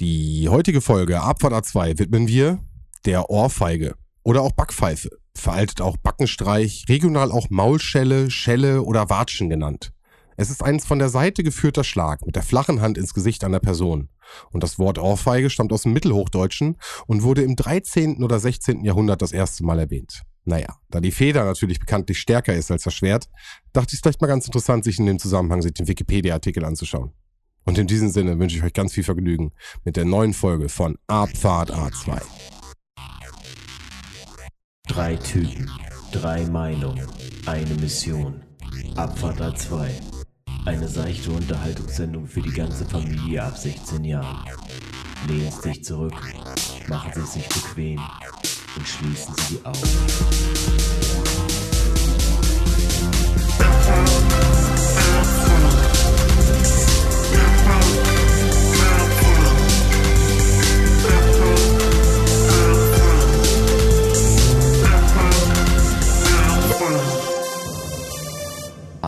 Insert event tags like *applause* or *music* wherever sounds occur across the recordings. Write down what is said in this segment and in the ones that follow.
Die heutige Folge Abfahrt A2 widmen wir der Ohrfeige oder auch Backpfeife, veraltet auch Backenstreich, regional auch Maulschelle, Schelle oder Watschen genannt. Es ist ein von der Seite geführter Schlag mit der flachen Hand ins Gesicht einer Person. Und das Wort Ohrfeige stammt aus dem Mittelhochdeutschen und wurde im 13. oder 16. Jahrhundert das erste Mal erwähnt. Naja, da die Feder natürlich bekanntlich stärker ist als das Schwert, dachte ich es vielleicht mal ganz interessant, sich in dem Zusammenhang sich den Wikipedia-Artikel anzuschauen. Und in diesem Sinne wünsche ich euch ganz viel Vergnügen mit der neuen Folge von Abfahrt A2. Drei Typen, drei Meinungen, eine Mission. Abfahrt A2. Eine seichte Unterhaltungssendung für die ganze Familie ab 16 Jahren. Lehnen Sie sich zurück, machen Sie sich bequem und schließen Sie die Augen.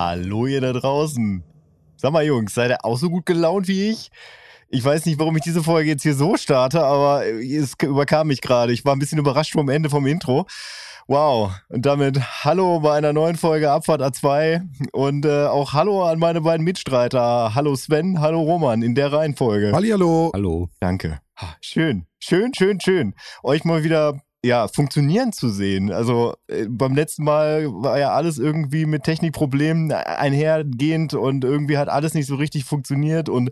Hallo ihr da draußen. Sag mal Jungs, seid ihr auch so gut gelaunt wie ich? Ich weiß nicht, warum ich diese Folge jetzt hier so starte, aber es überkam mich gerade. Ich war ein bisschen überrascht vom Ende vom Intro. Wow. Und damit hallo bei einer neuen Folge Abfahrt A2 und äh, auch hallo an meine beiden Mitstreiter. Hallo Sven, hallo Roman in der Reihenfolge. Hallihallo. Hallo. Danke. Schön, schön, schön, schön. Euch mal wieder ja, funktionieren zu sehen. Also äh, beim letzten Mal war ja alles irgendwie mit Technikproblemen einhergehend und irgendwie hat alles nicht so richtig funktioniert. Und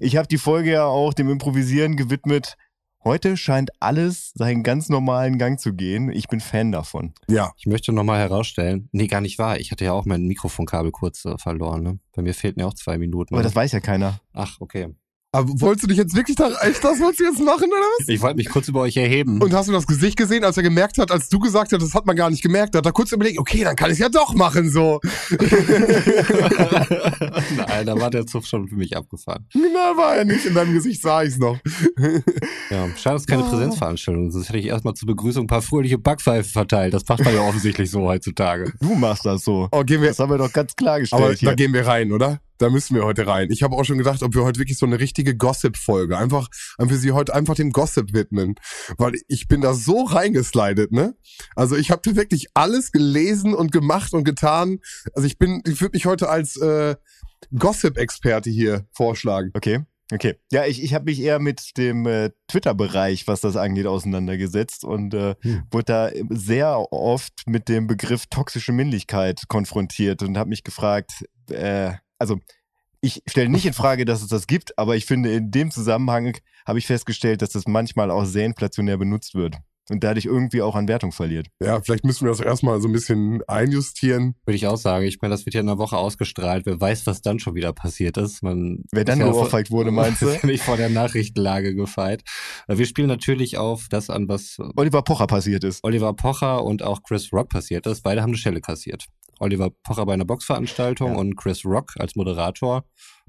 ich habe die Folge ja auch dem Improvisieren gewidmet. Heute scheint alles seinen ganz normalen Gang zu gehen. Ich bin Fan davon. Ja, Ich möchte nochmal herausstellen, nee, gar nicht wahr. Ich hatte ja auch mein Mikrofonkabel kurz äh, verloren. Ne? Bei mir fehlten ja auch zwei Minuten. Aber das weiß ja keiner. Ach, okay. Aber wolltest du dich jetzt wirklich da, echt das wolltest du jetzt machen oder was? Ich wollte mich kurz über euch erheben. Und hast du das Gesicht gesehen, als er gemerkt hat, als du gesagt hast, das hat man gar nicht gemerkt, da hat er kurz überlegt, okay, dann kann ich ja doch machen, so. *laughs* Nein, da war der Zug schon für mich abgefahren. Na, war er nicht, in deinem Gesicht sah ich's noch. *laughs* Ja, schade, es ist keine Oh. Präsenzveranstaltung. Sonst hätte ich erstmal zur Begrüßung ein paar fröhliche Backpfeifen verteilt. Das macht man ja *laughs* offensichtlich so heutzutage. Du machst das so. Oh, gehen wir, Das haben wir doch ganz klargestellt aber hier. da gehen wir rein, oder? Da müssen wir heute rein. Ich habe auch schon gedacht, ob wir heute wirklich so eine richtige Gossip-Folge, einfach, einfach sie heute einfach dem Gossip widmen. Weil ich bin da so reingeslidet, ne? Also ich habe wirklich alles gelesen und gemacht und getan. Also ich bin, ich würde mich heute als äh, Gossip-Experte hier vorschlagen. Okay. Okay. Ja, ich, ich habe mich eher mit dem äh, Twitter-Bereich, was das angeht, auseinandergesetzt und äh, Hm. wurde da sehr oft mit dem Begriff toxische Männlichkeit konfrontiert und habe mich gefragt, äh, also ich stelle nicht in *laughs* Frage, dass es das gibt, aber ich finde, in dem Zusammenhang habe ich festgestellt, dass das manchmal auch sehr inflationär benutzt wird und dadurch irgendwie auch an Wertung verliert. Ja, vielleicht müssen wir das erstmal so ein bisschen einjustieren. Würde ich auch sagen. Ich meine, das wird ja in einer Woche ausgestrahlt. Wer weiß, was dann schon wieder passiert ist. Man Wer dann ja geohrfeigt wurde, meinst du? *laughs* Ist ja nicht vor der Nachrichtenlage gefeit. Wir spielen natürlich auf das an, was Oliver Pocher passiert ist. Oliver Pocher und auch Chris Rock passiert ist. Beide haben eine Schelle kassiert. Oliver Pocher bei einer Boxveranstaltung Ja. und Chris Rock als Moderator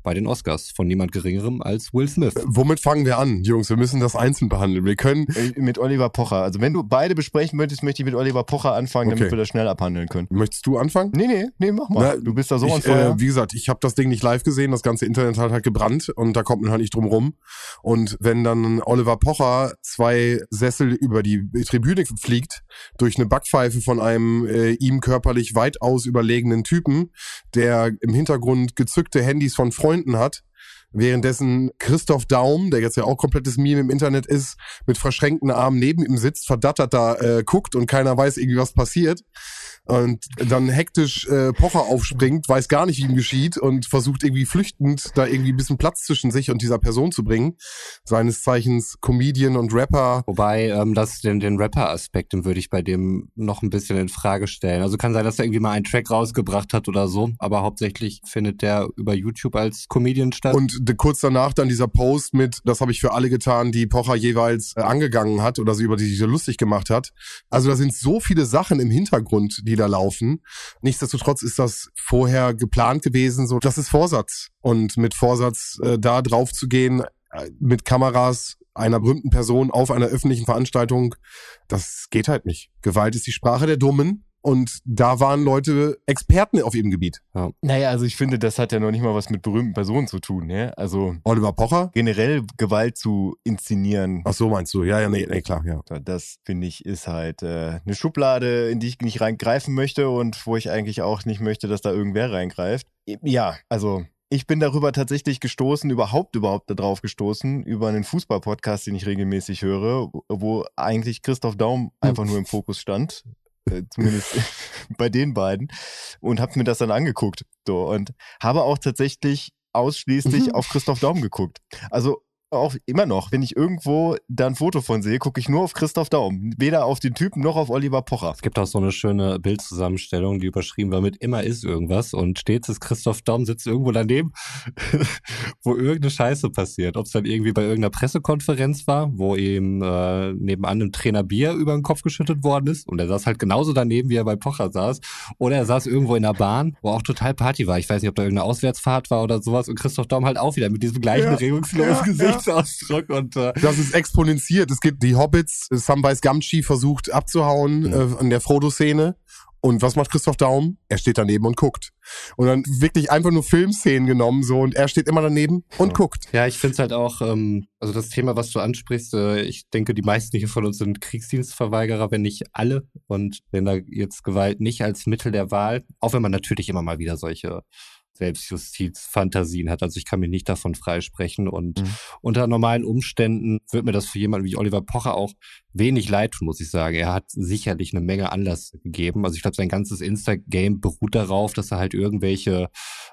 bei den Oscars von niemand Geringerem als Will Smith. Womit fangen wir an, Jungs? Wir müssen das einzeln behandeln. Wir können, Äh, Mit Oliver Pocher. Also wenn du beide besprechen möchtest, möchte ich mit Oliver Pocher anfangen, damit Okay. wir das schnell abhandeln können. möchtest du anfangen? Nee, nee, nee, mach mal. Na, du bist da so ich, äh, wie gesagt, ich habe das Ding nicht live gesehen, das ganze Internet hat halt gebrannt und da kommt man halt nicht drum rum. Und wenn dann Oliver Pocher zwei Sessel über die Tribüne fliegt, durch eine Backpfeife von einem äh, ihm körperlich weitaus überlegenen Typen, der im Hintergrund gezückte Handys von Freunden hat, währenddessen Christoph Daum, der jetzt ja auch komplettes Meme im Internet ist, mit verschränkten Armen neben ihm sitzt, verdattert da äh, guckt und keiner weiß irgendwie, was passiert. Und dann hektisch äh, Pocher aufspringt, weiß gar nicht, wie ihm geschieht und versucht irgendwie flüchtend da irgendwie ein bisschen Platz zwischen sich und dieser Person zu bringen. Seines Zeichens Comedian und Rapper. Wobei, ähm, das, den, den Rapper-Aspekt, den würde ich bei dem noch ein bisschen in Frage stellen. Also kann sein, dass er irgendwie mal einen Track rausgebracht hat oder so, aber hauptsächlich findet der über YouTube als Comedian statt. Und kurz danach dann dieser Post mit, das habe ich für alle getan, die Pocher jeweils äh, angegangen hat oder sie über die sich so lustig gemacht hat. Also da sind so viele Sachen im Hintergrund, die da laufen. Nichtsdestotrotz ist das vorher geplant gewesen, so das ist Vorsatz. Und mit Vorsatz äh, da drauf zu gehen, äh, mit Kameras einer berühmten Person auf einer öffentlichen Veranstaltung, das geht halt nicht. Gewalt ist die Sprache der Dummen und da waren Leute Experten auf ihrem Gebiet. Naja, also ich finde, das hat ja noch nicht mal was mit berühmten Personen zu tun. Ja? Also Oliver Pocher? generell Gewalt zu inszenieren. Ach so meinst du? Ja, ja, nee, nee klar, ja. Das finde ich ist halt äh, eine Schublade, in die ich nicht reingreifen möchte und wo ich eigentlich auch nicht möchte, dass da irgendwer reingreift. Ja, also ich bin darüber tatsächlich gestoßen, überhaupt überhaupt darauf gestoßen, über einen Fußball-Podcast, den ich regelmäßig höre, wo eigentlich Christoph Daum einfach nur im Fokus stand. Äh, zumindest *laughs* bei den beiden. Und habe mir das dann angeguckt. So, und habe auch tatsächlich ausschließlich Mhm. auf Christoph Daum geguckt. Also auch immer noch, wenn ich irgendwo da ein Foto von sehe, gucke ich nur auf Christoph Daum. Weder auf den Typen noch auf Oliver Pocher. Es gibt auch so eine schöne Bildzusammenstellung, die überschrieben war mit immer ist irgendwas und stets ist Christoph Daum sitzt irgendwo daneben, *laughs* wo irgendeine Scheiße passiert. Ob es dann irgendwie bei irgendeiner Pressekonferenz war, wo ihm äh, nebenan einem Trainer Bier über den Kopf geschüttet worden ist und er saß halt genauso daneben, wie er bei Pocher saß. Oder er saß irgendwo in der Bahn, wo auch total Party war. Ich weiß nicht, ob da irgendeine Auswärtsfahrt war oder sowas und Christoph Daum halt auch wieder mit diesem gleichen Ja, regungslosen ja, Gesichtsausdruck und äh, Das ist exponentiert. Es gibt die Hobbits, Samwise Gamgee versucht abzuhauen Mhm. äh, an der Frodo-Szene. Und was macht Christoph Daum? Er steht daneben und guckt. Und dann wirklich einfach nur Filmszenen genommen so und er steht immer daneben und Ja. guckt. Ja, ich finde es halt auch, ähm, also das Thema, was du ansprichst, äh, ich denke, die meisten hier von uns sind Kriegsdienstverweigerer, wenn nicht alle. Und wenn da jetzt Gewalt nicht als Mittel der Wahl, auch wenn man natürlich immer mal wieder solche Selbstjustizfantasien hat. Also ich kann mich nicht davon freisprechen. Und Mhm. unter normalen Umständen wird mir das für jemanden wie Oliver Pocher auch wenig leid tun, muss ich sagen. Er hat sicherlich eine Menge Anlass gegeben. Also ich glaube, sein ganzes Insta-Game beruht darauf, dass er halt irgendwelche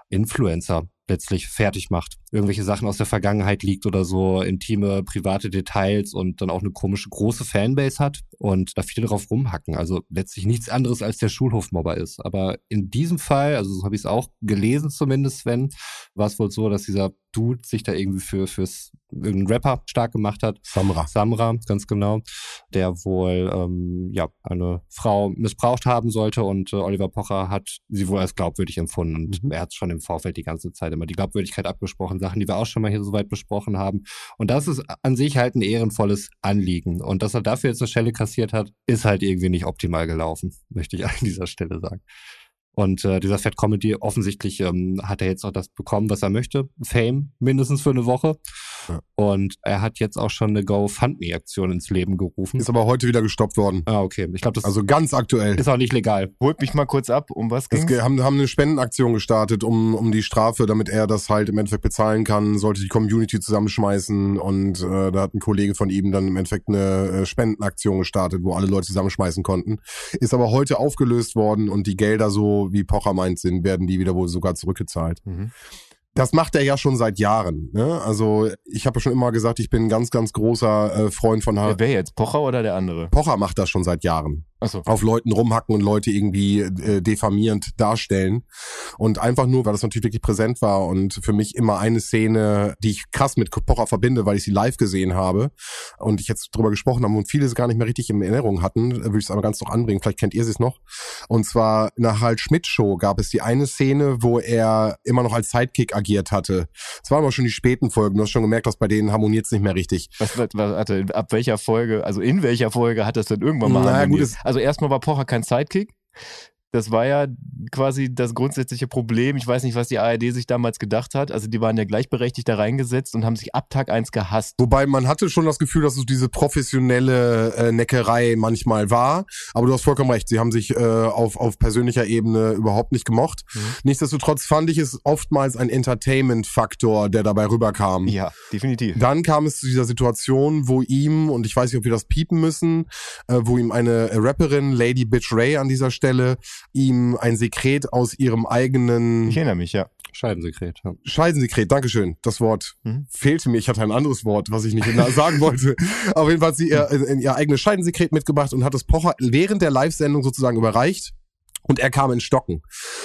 Influencer letztlich fertig macht. Irgendwelche Sachen aus der Vergangenheit liegt oder so, intime, private Details und dann auch eine komische große Fanbase hat und da viele drauf rumhacken. Also letztlich nichts anderes als der Schulhofmobber ist. Aber in diesem Fall, also so habe ich es auch gelesen zumindest, Sven, war es wohl so, dass dieser Dude sich da irgendwie für fürs irgendeinen Rapper stark gemacht hat. Samra. Samra, ganz genau, der wohl ähm, ja eine Frau missbraucht haben sollte und äh, Oliver Pocher hat sie wohl als glaubwürdig empfunden und Mhm. er hat schon im Vorfeld die ganze Zeit immer die Glaubwürdigkeit abgesprochen, Sachen, die wir auch schon mal hier soweit besprochen haben. Und das ist an sich halt ein ehrenvolles Anliegen und dass er dafür jetzt eine Schelle kassiert hat, ist halt irgendwie nicht optimal gelaufen, *laughs* möchte ich an dieser Stelle sagen. Und äh, dieser Fat Comedy, offensichtlich ähm, hat er jetzt auch das bekommen, was er möchte. Fame, mindestens für eine Woche. Ja. Und er hat jetzt auch schon eine GoFundMe-Aktion ins Leben gerufen. Ist aber heute wieder gestoppt worden. ah, okay. Ich glaube, das Also ganz aktuell. ist auch nicht legal. Holt mich mal kurz ab, um was Es ging ge- haben, haben eine Spendenaktion gestartet, um, um die Strafe, damit er das halt im Endeffekt bezahlen kann, sollte die Community zusammenschmeißen und äh, da hat ein Kollege von ihm dann im Endeffekt eine äh, Spendenaktion gestartet, wo alle Leute zusammenschmeißen konnten. Ist aber heute aufgelöst worden und die Gelder, so wie Pocher meint sind, werden die wieder wohl sogar zurückgezahlt. Mhm. Das macht er ja schon seit Jahren. Ne? Also ich habe schon immer gesagt, ich bin ein ganz, ganz großer äh, Freund von Ja, H. wer jetzt? Pocher oder der andere? Pocher macht das schon seit Jahren Achso. auf Leuten rumhacken und Leute irgendwie äh, diffamierend darstellen. Und einfach nur, weil das natürlich wirklich präsent war und für mich immer eine Szene, die ich krass mit Pocher verbinde, weil ich sie live gesehen habe und ich jetzt drüber gesprochen habe und viele es gar nicht mehr richtig in Erinnerung hatten, äh, würde ich es aber ganz noch anbringen, vielleicht kennt ihr sie es noch. Und zwar in der Harald Schmidt Show gab es die eine Szene, wo er immer noch als Sidekick agiert hatte. Es waren aber schon die späten Folgen, du hast schon gemerkt, dass bei denen harmoniert es nicht mehr richtig. Was, was, was, warte, ab welcher Folge, also in welcher Folge hat das denn irgendwann mal Na, harmoniert? gut, es- Also erstmal war Pocher kein Sidekick. Das war ja quasi das grundsätzliche Problem. Ich weiß nicht, was die ARD sich damals gedacht hat. Also die waren ja gleichberechtigt da reingesetzt und haben sich ab Tag eins gehasst. Wobei man hatte schon das Gefühl, dass es diese professionelle äh, Neckerei manchmal war. Aber du hast vollkommen recht, sie haben sich äh, auf, auf persönlicher Ebene überhaupt nicht gemocht. Mhm. Nichtsdestotrotz fand ich es oftmals ein Entertainment-Faktor, der dabei rüberkam. Ja, definitiv. Dann kam es zu dieser Situation, wo ihm, und ich weiß nicht, ob wir das piepen müssen, äh, wo ihm eine Rapperin, Lady Bitch Ray an dieser Stelle, ihm ein Sekret aus ihrem eigenen Ich erinnere mich, ja. Scheidensekret. Ja. Scheidensekret, Dankeschön. Das Wort Mhm. fehlte mir. Ich hatte ein anderes Wort, was ich nicht sagen wollte. Auf jeden Fall hat sie ihr, in ihr eigenes Scheidensekret mitgebracht und hat es Pocher während der Live-Sendung sozusagen überreicht. Und er kam in Stocken.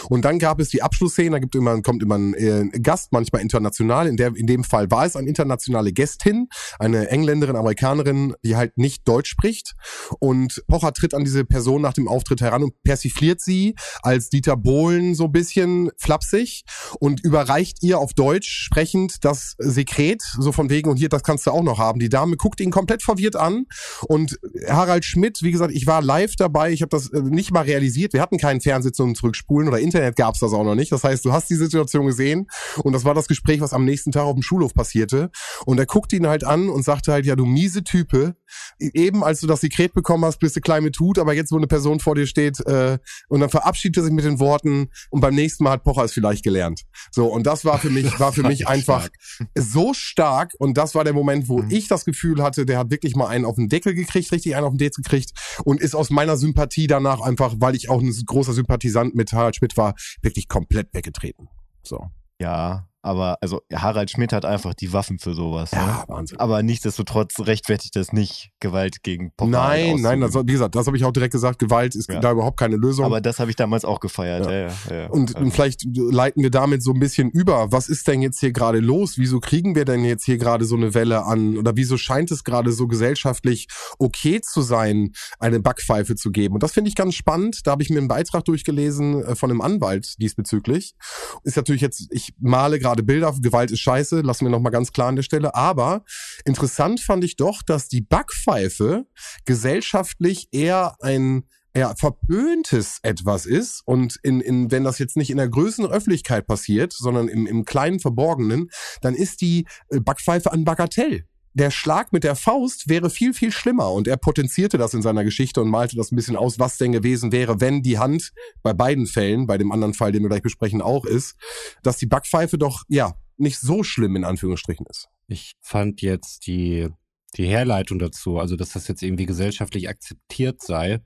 Und dann gab es die Abschlussszene, da gibt immer, kommt immer ein, äh, Gast, manchmal international. In, der, in dem Fall war es eine internationale Gästin, eine Engländerin, Amerikanerin, die halt nicht Deutsch spricht. Und Pocher tritt an diese Person nach dem Auftritt heran und persifliert sie als Dieter Bohlen so bisschen flapsig und überreicht ihr auf Deutsch sprechend das Sekret, so von wegen, und hier, das kannst du auch noch haben. Die Dame guckt ihn komplett verwirrt an und Harald Schmidt, wie gesagt, ich war live dabei, ich habe das äh, nicht mal realisiert. Wir hatten keine keinen Fernseher zum Zurückspulen oder Internet gab es das auch noch nicht. Das heißt, du hast die Situation gesehen und das war das Gespräch, was am nächsten Tag auf dem Schulhof passierte. Und er guckte ihn halt an und sagte halt, ja, du miese Type, eben als du das Sekret bekommen hast, bist du klein mit Hut, aber jetzt, wo eine Person vor dir steht, äh, und dann verabschiedet er sich mit den Worten und beim nächsten Mal hat Pocher es vielleicht gelernt. So, und das war für mich, war für *laughs* mich einfach so stark und das war der Moment, wo mhm. ich das Gefühl hatte, der hat wirklich mal einen auf den Deckel gekriegt, richtig einen auf den Deckel gekriegt und ist aus meiner Sympathie danach einfach, weil ich auch ein großer Sympathisant mit Harald Schmidt war, wirklich komplett weggetreten. So. Ja, aber also Harald Schmidt hat einfach die Waffen für sowas. Ja, ne? Wahnsinn. Aber nichtsdestotrotz rechtfertigt das nicht Gewalt gegen Pocher. Nein, nein, das, wie gesagt, das habe ich auch direkt gesagt. Gewalt ist ja. da überhaupt keine Lösung. Aber das habe ich damals auch gefeiert. Ja. Ja, und, und, vielleicht leiten wir damit so ein bisschen über. Was ist denn jetzt hier gerade los? Wieso kriegen wir denn jetzt hier gerade so eine Welle an? Oder wieso scheint es gerade so gesellschaftlich okay zu sein, eine Backpfeife zu geben? Und das finde ich ganz spannend. Da habe ich mir einen Beitrag durchgelesen äh, von einem Anwalt diesbezüglich. Ist natürlich jetzt, ich male gerade gerade Bilder, Gewalt ist scheiße, lassen wir nochmal ganz klar an der Stelle. Aber interessant fand ich doch, dass die Backpfeife gesellschaftlich eher ein ja, verpöntes etwas ist und in, in, wenn das jetzt nicht in der größeren Öffentlichkeit passiert, sondern im, im kleinen Verborgenen, dann ist die äh, Backpfeife ein Bagatell der Schlag mit der Faust wäre viel, viel schlimmer. Und er potenzierte das in seiner Geschichte und malte das ein bisschen aus, was denn gewesen wäre, wenn die Hand bei beiden Fällen, bei dem anderen Fall, den wir gleich besprechen, auch ist, dass die Backpfeife doch, ja, nicht so schlimm in Anführungsstrichen ist. Ich fand jetzt die, die Herleitung dazu, also dass das jetzt irgendwie gesellschaftlich akzeptiert sei,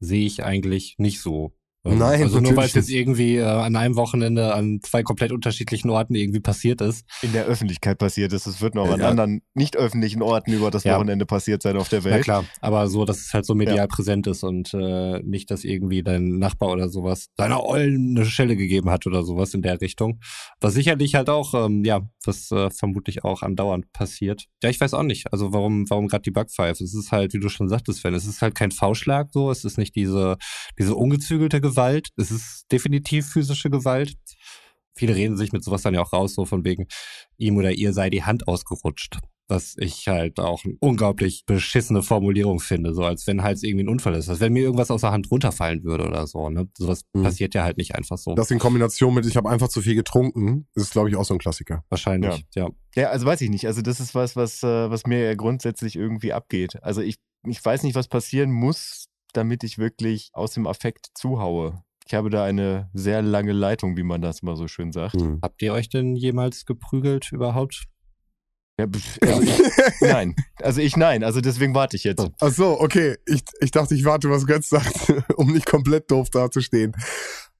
sehe ich eigentlich nicht so. Ähm, Nein, also nur weil es jetzt irgendwie äh, an einem Wochenende an zwei komplett unterschiedlichen Orten irgendwie passiert ist. In der Öffentlichkeit passiert ist. Es wird noch ja, an ja. anderen nicht öffentlichen Orten über das ja. Wochenende passiert sein auf der Welt. Ja klar, aber so, dass es halt so medial präsent ist und äh, nicht, dass irgendwie dein Nachbar oder sowas deiner Ollen eine Schelle gegeben hat oder sowas in der Richtung. Was sicherlich halt auch, ähm, ja, was äh, vermutlich auch andauernd passiert. Ja, ich weiß auch nicht. Also warum, warum gerade die Backpfeife? Es ist halt, wie du schon sagtest, Sven, es ist halt kein V-Schlag so, es ist nicht diese, diese ungezügelte Gewalt Gewalt. Es ist definitiv physische Gewalt. Viele reden sich mit sowas dann ja auch raus, so von wegen, ihm oder ihr sei die Hand ausgerutscht. Was ich halt auch eine unglaublich beschissene Formulierung finde, so als wenn halt irgendwie ein Unfall ist. Als wenn mir irgendwas aus der Hand runterfallen würde oder so. Ne? Sowas mhm. passiert ja halt nicht einfach so. Das in Kombination mit, ich habe einfach zu viel getrunken, ist, glaube ich, auch so ein Klassiker. Wahrscheinlich, ja. ja. Ja, also weiß ich nicht. Also das ist was, was, äh, was mir ja grundsätzlich irgendwie abgeht. Also ich, ich weiß nicht, was passieren muss, damit ich wirklich aus dem Affekt zuhaue. Ich habe da eine sehr lange Leitung, wie man das mal so schön sagt. Hm. Habt ihr euch denn jemals geprügelt überhaupt? Ja, also ich, nein, also ich nein, also deswegen warte ich jetzt. Ach so, okay. Ich, ich dachte, ich warte, was Götz sagt, *laughs* um nicht komplett doof dazustehen.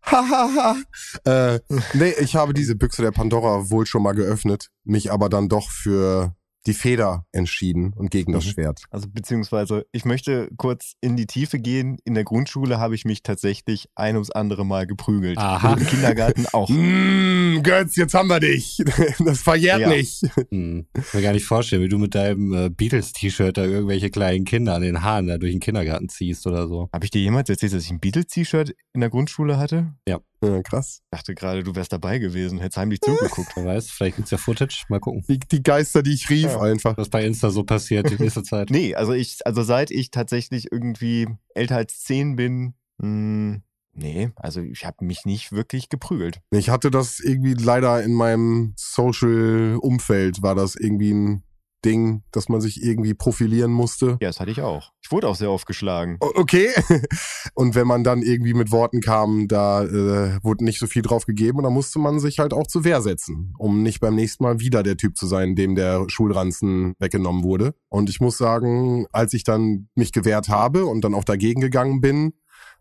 Hahaha. äh, nee, ich habe diese Büchse der Pandora wohl schon mal geöffnet, mich aber dann doch für die Feder entschieden und gegen das mhm. Schwert. Also beziehungsweise, ich möchte kurz in die Tiefe gehen. In der Grundschule habe ich mich tatsächlich ein ums andere Mal geprügelt. Aha. Im Kindergarten auch. *laughs* Mm, Götz, jetzt haben wir dich. *laughs* Das verjährt ja. nicht. Hm. Ich kann mir gar nicht vorstellen, wie du mit deinem äh, Beatles-T-Shirt da irgendwelche kleinen Kinder an den Haaren da durch den Kindergarten ziehst oder so. Habe ich dir jemals erzählt, dass ich ein Beatles-T-Shirt in der Grundschule hatte? Ja. Ja, krass. Ich dachte gerade, du wärst dabei gewesen, hättest heimlich zugeguckt. Wer weiß, vielleicht gibt's ja Footage, mal gucken. Die, die Geister, die ich rief, ja. einfach. Was bei Insta so passiert die nächste Zeit. *laughs* nee, also ich, also seit ich tatsächlich irgendwie älter als zehn bin, mh, hm, Nee, also ich habe mich nicht wirklich geprügelt. Ich hatte das irgendwie leider in meinem Social-Umfeld, war das irgendwie ein Ding, dass man sich irgendwie profilieren musste. Ja, das hatte ich auch. Ich wurde auch sehr oft geschlagen. Okay. *laughs* Und wenn man dann irgendwie mit Worten kam, da äh, wurde nicht so viel drauf gegeben und da musste man sich halt auch zur Wehr setzen, um nicht beim nächsten Mal wieder der Typ zu sein, dem der Schulranzen weggenommen wurde. Und ich muss sagen, als ich dann mich gewehrt habe und dann auch dagegen gegangen bin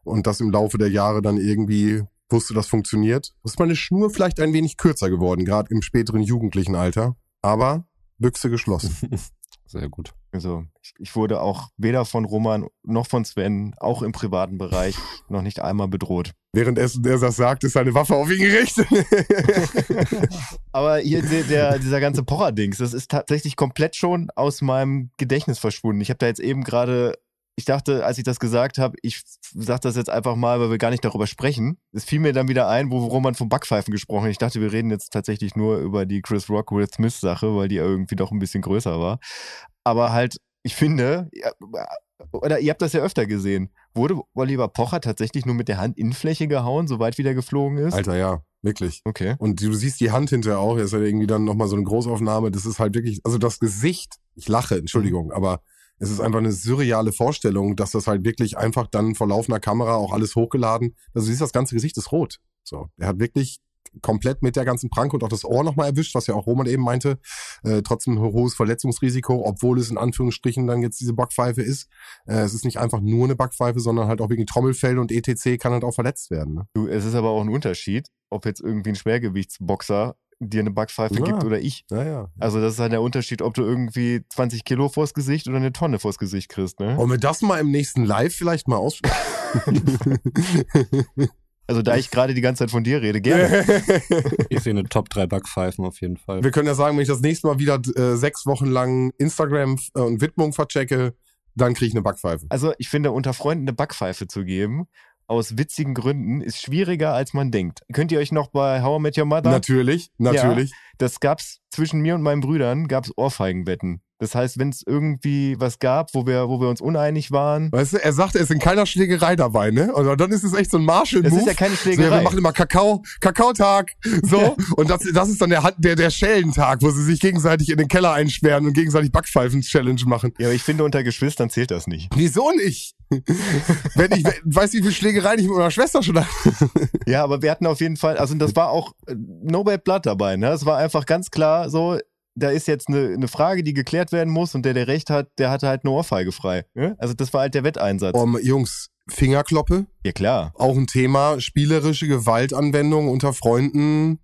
und das im Laufe der Jahre dann irgendwie wusste, das funktioniert, ist meine Schnur vielleicht ein wenig kürzer geworden, gerade im späteren jugendlichen Alter. Aber Büchse geschlossen. *laughs* Sehr gut. Also ich, ich wurde auch weder von Roman noch von Sven, auch im privaten Bereich, *laughs* noch nicht einmal bedroht. Währenddessen er das sagt, ist seine Waffe auf ihn gerichtet. *laughs* Aber hier der, der, dieser ganze Pocher-Dings, das ist tatsächlich komplett schon aus meinem Gedächtnis verschwunden. Ich habe da jetzt eben gerade, ich dachte, als ich das gesagt habe, ich sage das jetzt einfach mal, weil wir gar nicht darüber sprechen. Es fiel mir dann wieder ein, wo Roman vom Backpfeifen gesprochen hat. Ich dachte, wir reden jetzt tatsächlich nur über die Chris Rock Will Smith Sache, weil die irgendwie doch ein bisschen größer war. Aber halt, ich finde, oder ihr habt das ja öfter gesehen. Wurde Oliver Pocher tatsächlich nur mit der Hand Innenfläche gehauen, soweit wieder geflogen ist? Alter, ja, wirklich. Okay. Und du siehst die Hand hinterher auch, ist ja irgendwie dann nochmal so eine Großaufnahme. Das ist halt wirklich, also das Gesicht, ich lache, Entschuldigung, aber es ist einfach eine surreale Vorstellung, dass das halt wirklich einfach dann vor laufender Kamera auch alles hochgeladen, also du siehst, das ganze Gesicht ist rot. So, er hat wirklich komplett mit der ganzen Pranke und auch das Ohr nochmal erwischt, was ja auch Roman eben meinte. Äh, trotzdem ein hohes Verletzungsrisiko, obwohl es in Anführungsstrichen dann jetzt diese Backpfeife ist. Äh, es ist nicht einfach nur eine Backpfeife, sondern halt auch wegen Trommelfell und ETC kann halt auch verletzt werden. Ne? Du, es ist aber auch ein Unterschied, ob jetzt irgendwie ein Schwergewichtsboxer dir eine Backpfeife Ja. gibt oder ich. Ja, ja. Also das ist halt der Unterschied, ob du irgendwie 20 Kilo vors Gesicht oder eine Tonne vors Gesicht kriegst, ne? Wollen wir das mal im nächsten Live vielleicht mal ausprobieren? *laughs* Also da ich gerade die ganze Zeit von dir rede, gerne. *laughs* Ich sehe eine Top 3 Backpfeifen auf jeden Fall. Wir können ja sagen, wenn ich das nächste Mal wieder äh, sechs Wochen lang Instagram äh, und Widmung verchecke, dann kriege ich eine Backpfeife. Also ich finde, unter Freunden eine Backpfeife zu geben, aus witzigen Gründen, ist schwieriger, als man denkt. Könnt ihr euch noch bei How I Met Your Mother Natürlich, natürlich. das gab's zwischen mir und meinen Brüdern, gab's Ohrfeigenwetten. Das heißt, wenn es irgendwie was gab, wo wir, wo wir uns uneinig waren, Weißt du, er sagt, er ist in keiner Schlägerei dabei, ne? Und dann ist es echt so ein Marshall-Move. das ist ja keine So, ja, Schlägerei. wir machen immer Kakao, Kakaotag, so. Und das, das ist dann der, der, der Schellentag, wo sie sich gegenseitig in den Keller einsperren und gegenseitig Backpfeifen-Challenge machen. ja, aber ich finde, unter Geschwistern zählt das nicht. Wieso nicht? Wenn ich, weiß wie viel Schlägereien ich mit meiner Schwester schon hatte. *laughs* Ja, aber wir hatten auf jeden Fall, also das war auch äh, No Bad Blood dabei, ne? Es war einfach ganz klar so, da ist jetzt eine, eine Frage, die geklärt werden muss und der, der recht hat, der hatte halt eine Ohrfeige frei. Ne? Also das war halt der Wetteinsatz. Um, Jungs, Fingerkloppe, Ja, klar. auch ein Thema, spielerische Gewaltanwendung unter Freunden.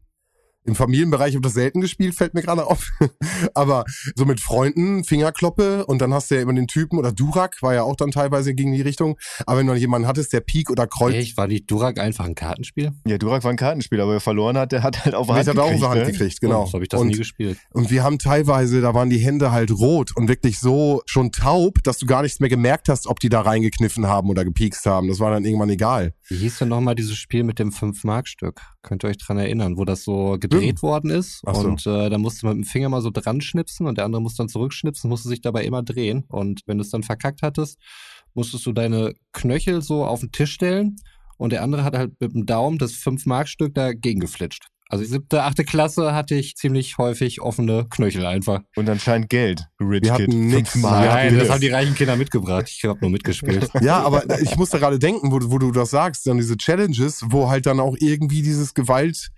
Im Familienbereich habe ich das selten gespielt, fällt mir gerade auf. *laughs* Aber so mit Freunden, Fingerkloppe und dann hast du ja immer den Typen oder Durak, war ja auch dann teilweise gegen die Richtung. Aber wenn du jemanden hattest, der Pik oder Kreuz, Echt, war die Durak einfach ein Kartenspiel? Ja, Durak war ein Kartenspiel, aber wer verloren hat, der hat halt auf ich Hand auch gekriegt, so Hand ne? gekriegt, genau. Oh, so habe ich das und, nie gespielt. und wir haben teilweise, da waren die Hände halt rot und wirklich so schon taub, dass du gar nichts mehr gemerkt hast, ob die da reingekniffen haben oder gepiekst haben. Das war dann irgendwann egal. Wie hieß denn nochmal dieses Spiel mit dem 5-Mark-Stück? Könnt ihr euch dran erinnern, wo das so gedreht worden ist? Ach so. Und äh, da musste man mit dem Finger mal so dran schnipsen und der andere musste dann zurückschnipsen, musste sich dabei immer drehen. Und wenn du es dann verkackt hattest, musstest du deine Knöchel so auf den Tisch stellen und der andere hat halt mit dem Daumen das 5-Mark-Stück dagegen geflitscht. Also siebte, achte Klasse hatte ich ziemlich häufig offene Knöchel einfach. Und anscheinend Geld. Rich Wir Kid. hatten nix. Wir Nein, das haben die reichen Kinder mitgebracht. Ich habe nur mitgespielt. *laughs* Ja, aber ich musste gerade denken, wo, du- wo du das sagst, dann diese Challenges, wo halt dann auch irgendwie dieses Gewalt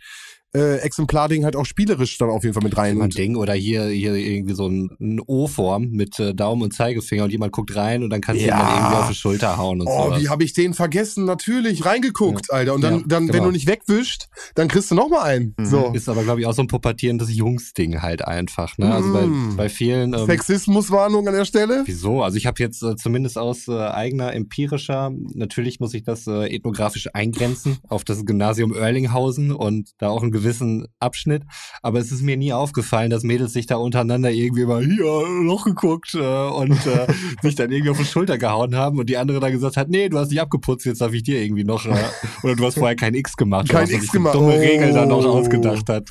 äh, Exemplarding halt auch spielerisch dann auf jeden Fall mit rein. ein Ding oder hier, hier irgendwie so ein, ein O-Form mit äh, Daumen und Zeigefinger und jemand guckt rein und dann kannst du Ja. jemand irgendwie auf die Schulter hauen und Oh, sowas. wie habe ich den vergessen? Natürlich, reingeguckt, Alter. Und dann, Ja, dann wenn genau. du nicht wegwischst, dann kriegst du noch mal einen. Mhm. So. Ist aber, glaube ich, auch so ein pubertierendes Jungs-Ding halt einfach. Ne? Also bei, Mm. bei vielen. Ähm, Sexismuswarnung an der Stelle. Wieso? Also ich habe jetzt äh, zumindest aus äh, eigener empirischer, natürlich muss ich das äh, ethnografisch eingrenzen auf das Gymnasium Oerlinghausen und da auch einen gewissen Abschnitt. Aber es ist mir nie aufgefallen, dass Mädels sich da untereinander irgendwie immer hier Loch geguckt äh, und äh, *laughs* sich dann irgendwie auf die Schulter gehauen haben und die andere dann gesagt hat, nee, du hast dich abgeputzt, jetzt darf ich dir irgendwie noch äh, oder du hast vorher kein X gemacht. Kein X gemacht. Dumme Oh. Regel dann noch ausgedacht hat.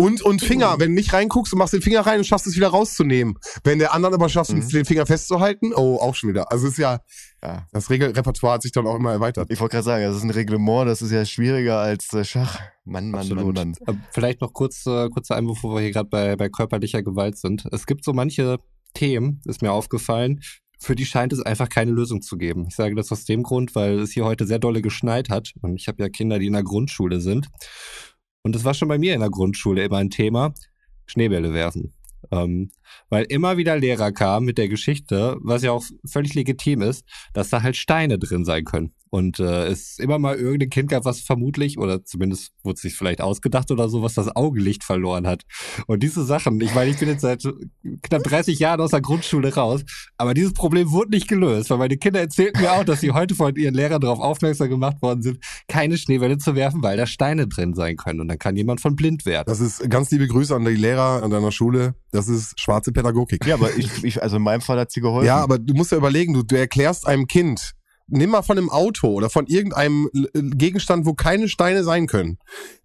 Und, und Finger, wenn du nicht reinguckst und machst den Finger rein und schaffst es wieder rauszunehmen. Wenn der andere aber schafft, Mhm. den Finger festzuhalten, oh, auch schon wieder. Also es ist ja, Ja. das Regelrepertoire hat sich dann auch immer erweitert. Ich wollte gerade sagen, das ist ein Reglement, das ist ja schwieriger als äh, Schach. Mann, Mann, Absolut. Mann, Mann. Äh, Vielleicht noch kurz, äh, kurzer Einwurf, wo wir hier gerade bei, bei körperlicher Gewalt sind. Es gibt so manche Themen, ist mir aufgefallen, für die scheint es einfach keine Lösung zu geben. Ich sage das aus dem Grund, weil es hier heute sehr dolle geschneit hat und ich habe ja Kinder, die in der Grundschule sind. Und es war schon bei mir in der Grundschule immer ein Thema, Schneebälle werfen. Ähm, weil immer wieder Lehrer kamen mit der Geschichte, was ja auch völlig legitim ist, dass da halt Steine drin sein können. Und äh, es immer mal irgendein Kind gab, was vermutlich, oder zumindest wurde es sich vielleicht ausgedacht oder so, was das Augenlicht verloren hat. Und diese Sachen, ich meine, ich bin jetzt seit knapp 30 Jahren aus der Grundschule raus, aber dieses Problem wurde nicht gelöst, weil meine Kinder erzählten mir auch, dass sie heute von ihren Lehrern darauf aufmerksam gemacht worden sind, keine Schneebälle zu werfen, weil da Steine drin sein können. Und dann kann jemand von blind werden. Das ist ganz liebe Grüße an die Lehrer an deiner Schule. Das ist schwarze Pädagogik. Ja, aber ich, ich also in meinem Fall hat sie geholfen. Ja, aber du musst ja überlegen, du, du erklärst einem Kind, nimm mal von einem Auto oder von irgendeinem L- Gegenstand, wo keine Steine sein können.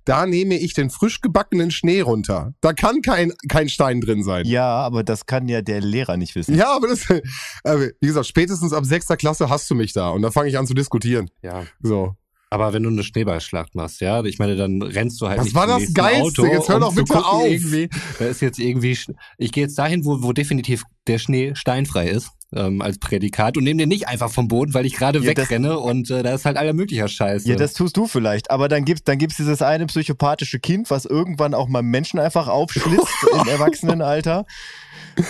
Da nehme ich den frisch gebackenen Schnee runter. Da kann kein, kein Stein drin sein. Ja, aber das kann ja der Lehrer nicht wissen. Ja, aber das, *laughs* wie gesagt, spätestens ab sechster Klasse hast du mich da und da fange ich an zu diskutieren. Ja. So. Aber wenn du eine Schneeballschlacht machst, ja, ich meine, dann rennst du halt Was nicht war das Geilste? Auto, Jetzt hör um doch zu bitte gucken, auf. Irgendwie, da ist jetzt irgendwie, ich gehe jetzt dahin, wo, wo definitiv der Schnee steinfrei ist, ähm, als Prädikat und nehme den nicht einfach vom Boden, weil ich gerade Ja, das- wegrenne und äh, da ist halt aller möglicher Scheiße. Ja, das tust du vielleicht, aber dann gibt's dann gibt's dieses eine psychopathische Kind, was irgendwann auch mal Menschen einfach aufschlitzt *laughs* im Erwachsenenalter,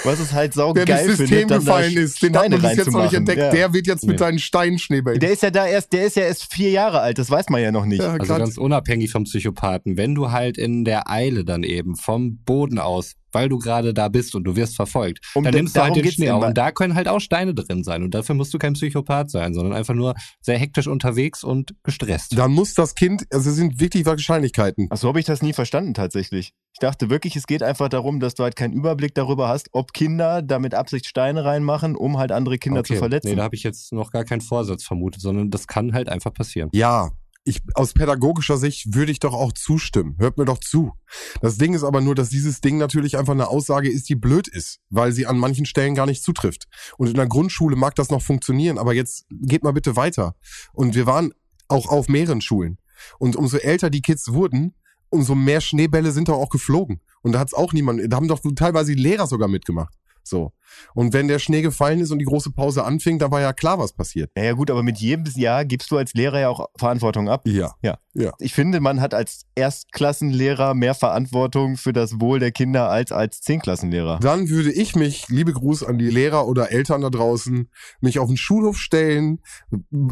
was es halt Der saugeil das System findet, gefallen ist, den hat Steine man bis jetzt noch nicht entdeckt. Ja. Der wird jetzt mit Nee. seinen Steinschneebällen. Der ist ja da erst, der ist ja erst vier Jahre alt, das weiß man ja noch nicht. ja, Also ganz unabhängig vom Psychopathen, wenn du halt in der Eile dann eben vom Boden aus, weil du gerade da bist und du wirst verfolgt, Um dann da- nimmst du halt darum den geht's Schnee auf. Und da können halt auch Steine drin sein. Und dafür musst du kein Psychopath sein, sondern einfach nur sehr hektisch unterwegs und gestresst. dann muss das Kind, also es sind wirklich Wahrscheinlichkeiten. Ach so habe ich das nie verstanden tatsächlich. Ich dachte wirklich, es geht einfach darum, dass du halt keinen Überblick darüber hast, ob Kinder da mit Absicht Steine reinmachen, um halt andere Kinder zu verletzen. Nee, da habe ich jetzt noch gar keinen Vorsatz vermutet, sondern das kann halt einfach passieren. Ja, ich, aus pädagogischer Sicht würde ich doch auch zustimmen. Hört mir doch zu. Das Ding ist aber nur, dass dieses Ding natürlich einfach eine Aussage ist, die blöd ist, weil sie an manchen Stellen gar nicht zutrifft. Und in der Grundschule mag das noch funktionieren, aber jetzt geht mal bitte weiter. Und wir waren auch auf mehreren Schulen. Und umso älter die Kids wurden, umso mehr Schneebälle sind doch auch geflogen. Und da hat's auch niemand, da haben doch teilweise die Lehrer sogar mitgemacht. So. Und wenn der Schnee gefallen ist und die große Pause anfing, dann war ja klar, was passiert. Naja gut, aber mit jedem Jahr gibst du als Lehrer ja auch Verantwortung ab. Ja. Ich finde, man hat als Erstklassenlehrer mehr Verantwortung für das Wohl der Kinder als als Zehnklassenlehrer. Dann würde ich mich, liebe Gruß an die Lehrer oder Eltern da draußen, mich auf den Schulhof stellen,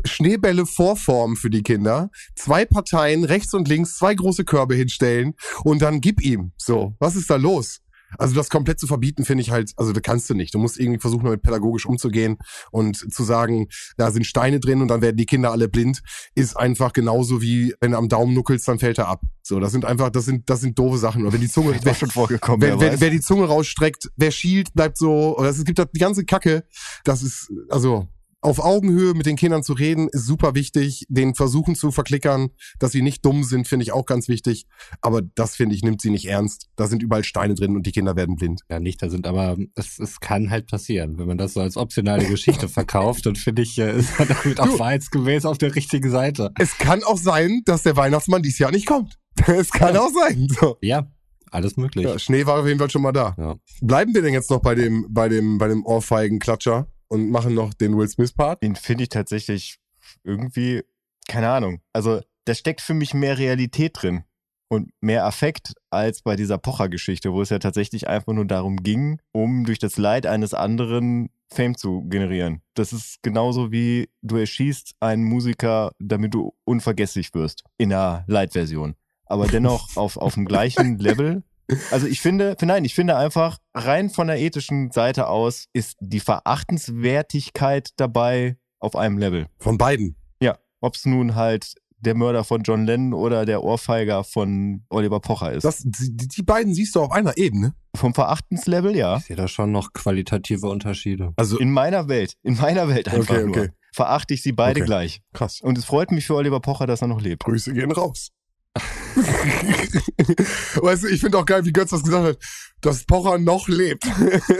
Schneebälle vorformen für die Kinder, zwei Parteien rechts und links, zwei große Körbe hinstellen und dann gib ihm. So, was ist da los? Also das komplett zu verbieten, finde ich halt, also da kannst du nicht. Du musst irgendwie versuchen, damit pädagogisch umzugehen und zu sagen, da sind Steine drin und dann werden die Kinder alle blind, ist einfach genauso wie, wenn du am Daumen nuckelst, dann fällt er ab. So, das sind einfach, das sind, das sind doofe Sachen. Oder wenn die Zunge, auch schon vorgekommen, wer, wer wer, wer die Zunge rausstreckt, wer schielt, bleibt so, oder es gibt da die ganze Kacke. Das ist, also, auf Augenhöhe mit den Kindern zu reden, ist super wichtig. Den versuchen zu verklickern, dass sie nicht dumm sind, finde ich auch ganz wichtig. Aber das, finde ich, nimmt sie nicht ernst. Da sind überall Steine drin und die Kinder werden blind. Ja, nicht da sind, aber es, es kann halt passieren. Wenn man das so als optionale Geschichte *laughs* verkauft, dann finde ich, äh, ist man damit auch wahrheitsgemäß auf der richtigen Seite. Es kann auch sein, dass der Weihnachtsmann dieses Jahr nicht kommt. *laughs* Es kann auch sein. So. Ja, alles möglich. Ja, Schnee war auf jeden Fall schon mal da. Ja. Bleiben wir denn jetzt noch bei dem, bei dem, bei dem Ohrfeigen-Klatscher und machen noch den Will Smith-Part? Den finde ich tatsächlich irgendwie, keine Ahnung. Also, da steckt für mich mehr Realität drin und mehr Affekt als bei dieser Pocher-Geschichte, wo es ja tatsächlich einfach nur darum ging, um durch das Leid eines anderen Fame zu generieren. Das ist genauso wie du erschießt einen Musiker, damit du unvergesslich wirst. In einer Light-Version. Aber dennoch *laughs* auf, auf dem gleichen Level. Also ich finde, nein, ich finde einfach, rein von der ethischen Seite aus ist die Verachtenswertigkeit dabei auf einem Level. Von beiden. Ja, ob es nun halt der Mörder von John Lennon oder der Ohrfeiger von Oliver Pocher ist. Das, die, die beiden siehst du auf einer Ebene. Vom Verachtenslevel, ja. Ich sehe da schon noch qualitative Unterschiede. Also, In meiner Welt, in meiner Welt einfach Okay, nur. okay. Verachte ich sie beide Okay. gleich. krass. Und es freut mich für Oliver Pocher, dass er noch lebt. Grüße gehen raus. *laughs* weißt du, ich finde auch geil, wie Götz das gesagt hat, dass Pocher noch lebt.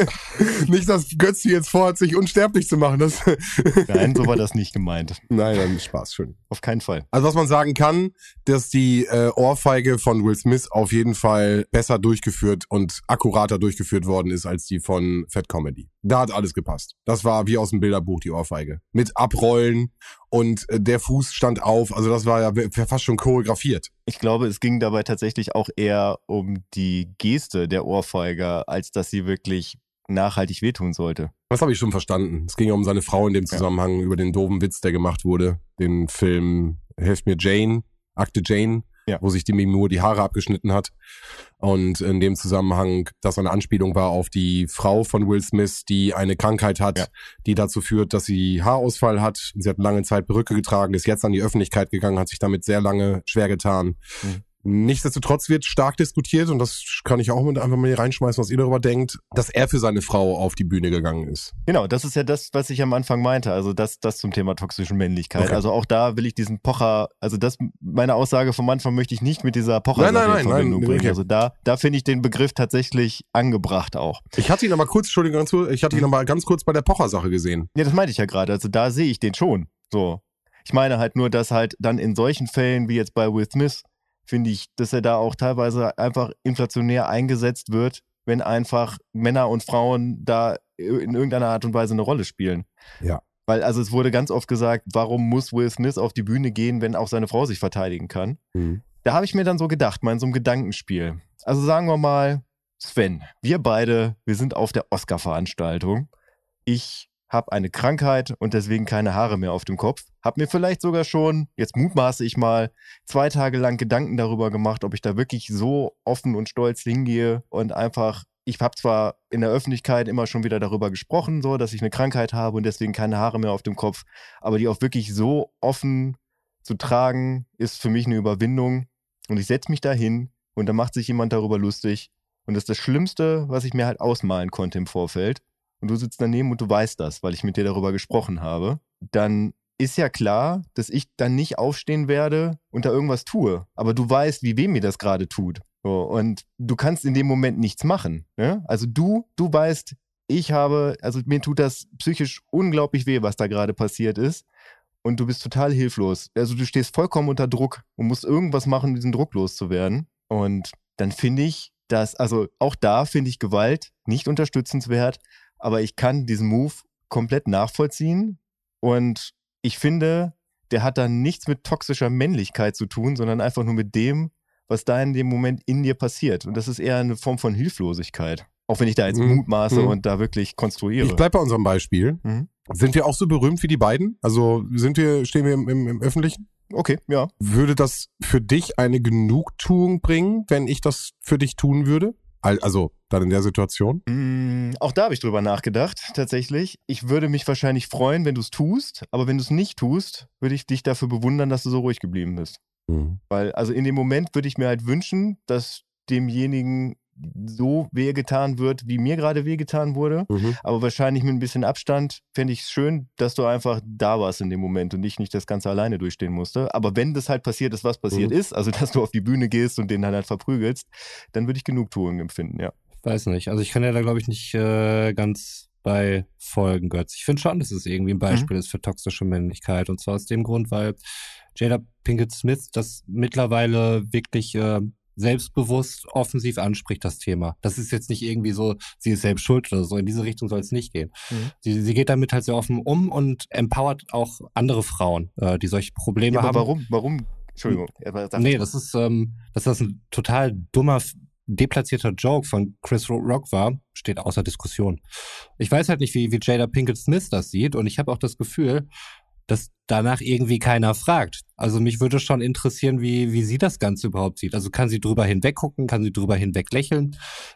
*laughs* nicht, dass Götz hier jetzt vorhat, sich unsterblich zu machen. Das *laughs* Nein, so war das nicht gemeint. Nein, dann Spaß, schön. Auf keinen Fall. Also was man sagen kann, dass die äh, Ohrfeige von Will Smith auf jeden Fall besser durchgeführt und akkurater durchgeführt worden ist als die von Fat Comedy. Da hat alles gepasst. Das war wie aus dem Bilderbuch die Ohrfeige. Mit Abrollen und äh, der Fuß stand auf. Also das war ja fast schon choreografiert. Ich glaube, es ging dabei tatsächlich auch eher um die Geste der Ohrfeiger, als dass sie wirklich nachhaltig wehtun sollte. Das habe ich schon verstanden. Es ging ja um seine Frau in dem Zusammenhang, über den doofen Witz, der gemacht wurde. Den Film Helft mir Jane, Akte Jane, Ja. wo sich die Mimur die Haare abgeschnitten hat. Und in dem Zusammenhang, das eine Anspielung war auf die Frau von Will Smith, die eine Krankheit hat, Ja. die dazu führt, dass sie Haarausfall hat. Sie hat lange Zeit Perücke getragen, ist jetzt an die Öffentlichkeit gegangen, hat sich damit sehr lange schwer getan. Mhm. Nichtsdestotrotz wird stark diskutiert und das kann ich auch mit einfach mal hier reinschmeißen, was ihr darüber denkt, dass er für seine Frau auf die Bühne gegangen ist. Genau, das ist ja das, was ich am Anfang meinte. Also das, das zum Thema toxische Männlichkeit. Okay. Also auch da will ich diesen Pocher, also das, meine Aussage vom Anfang möchte ich nicht mit dieser pocher Nein, nein, nein, in Verbindung nein, bringen. okay. Also da, da finde ich den Begriff tatsächlich angebracht auch. Ich hatte ihn aber kurz, Entschuldigung, ganz kurz, ich hatte ihn Mhm. aber ganz kurz bei der Pocher-Sache gesehen. Ja, das meinte ich ja gerade. Also da sehe ich den schon. So. Ich meine halt nur, dass halt dann in solchen Fällen wie jetzt bei Will Smith, finde ich, dass er da auch teilweise einfach inflationär eingesetzt wird, wenn einfach Männer und Frauen da in irgendeiner Art und Weise eine Rolle spielen. Ja. Weil, also es wurde ganz oft gesagt, warum muss Will Smith auf die Bühne gehen, wenn auch seine Frau sich verteidigen kann? Da habe ich mir dann so gedacht, mal in so einem Gedankenspiel. Also sagen wir mal, Sven, wir beide, wir sind auf der Oscar-Veranstaltung. Ich habe eine Krankheit und deswegen keine Haare mehr auf dem Kopf. Hab mir vielleicht sogar schon, jetzt mutmaße ich mal, zwei Tage lang Gedanken darüber gemacht, ob ich da wirklich so offen und stolz hingehe und einfach, ich habe zwar in der Öffentlichkeit immer schon wieder darüber gesprochen, so, dass ich eine Krankheit habe und deswegen keine Haare mehr auf dem Kopf, aber die auch wirklich so offen zu tragen, ist für mich eine Überwindung. Und ich setze mich da hin und da macht sich jemand darüber lustig. Und das ist das Schlimmste, was ich mir halt ausmalen konnte im Vorfeld. Und du sitzt daneben und du weißt das, weil ich mit dir darüber gesprochen habe. Dann ist ja klar, dass ich dann nicht aufstehen werde und da irgendwas tue. Aber du weißt, wie weh mir das gerade tut. So, und du kannst in dem Moment nichts machen. Ne? Also du, du weißt, ich habe, also mir tut das psychisch unglaublich weh, was da gerade passiert ist. Und du bist total hilflos. Also du stehst vollkommen unter Druck und musst irgendwas machen, um diesen Druck loszuwerden. Und dann finde ich, dass, also auch da finde ich Gewalt nicht unterstützenswert, aber ich kann diesen Move komplett nachvollziehen. Und ich finde, der hat dann nichts mit toxischer Männlichkeit zu tun, sondern einfach nur mit dem, was da in dem Moment in dir passiert. Und das ist eher eine Form von Hilflosigkeit. Auch wenn ich da jetzt Mhm. mutmaße Mhm. und da wirklich konstruiere. Ich bleib bei unserem Beispiel. Mhm. Sind wir auch so berühmt wie die beiden? Also sind wir, stehen wir im, im, im Öffentlichen? Okay, ja. Würde das für dich eine Genugtuung bringen, wenn ich das für dich tun würde? Al- Also dann in der Situation? Mm, auch da habe ich drüber nachgedacht, tatsächlich. Ich würde mich wahrscheinlich freuen, wenn du es tust, aber wenn du es nicht tust, würde ich dich dafür bewundern, dass du so ruhig geblieben bist. Mhm. Weil, also in dem Moment würde ich mir halt wünschen, dass demjenigen so wehgetan wird, wie mir gerade wehgetan wurde. Mhm. Aber wahrscheinlich mit ein bisschen Abstand fände ich es schön, dass du einfach da warst in dem Moment und ich nicht das Ganze alleine durchstehen musste. Aber wenn das halt passiert ist, was passiert Mhm. ist, also dass du auf die Bühne gehst und den dann halt verprügelst, dann würde ich Genugtuung empfinden, ja. Weiß nicht. Also ich kann ja da, glaube ich, nicht äh, ganz bei folgen, Götz. Ich finde schon, dass es irgendwie ein Beispiel ist für toxische Männlichkeit. Und zwar aus dem Grund, weil Jada Pinkett Smith das mittlerweile wirklich äh, selbstbewusst offensiv anspricht, das Thema. Das ist jetzt nicht irgendwie so, sie ist selbst schuld oder so. In diese Richtung soll es nicht gehen. Mhm. Sie, sie geht damit halt sehr offen um und empowert auch andere Frauen, äh, die solche Probleme ja aber haben. warum? Warum? Entschuldigung. sag Nee, das ist, ähm, dass das ein total dummer, deplatzierter Joke von Chris Ro- Rock war, steht außer Diskussion. Ich weiß halt nicht, wie, wie Jada Pinkett Smith das sieht und ich habe auch das Gefühl, dass danach irgendwie keiner fragt. Also mich würde schon interessieren, wie, wie sie das Ganze überhaupt sieht. Also kann sie drüber hinweggucken, kann sie drüber hinweg lächeln,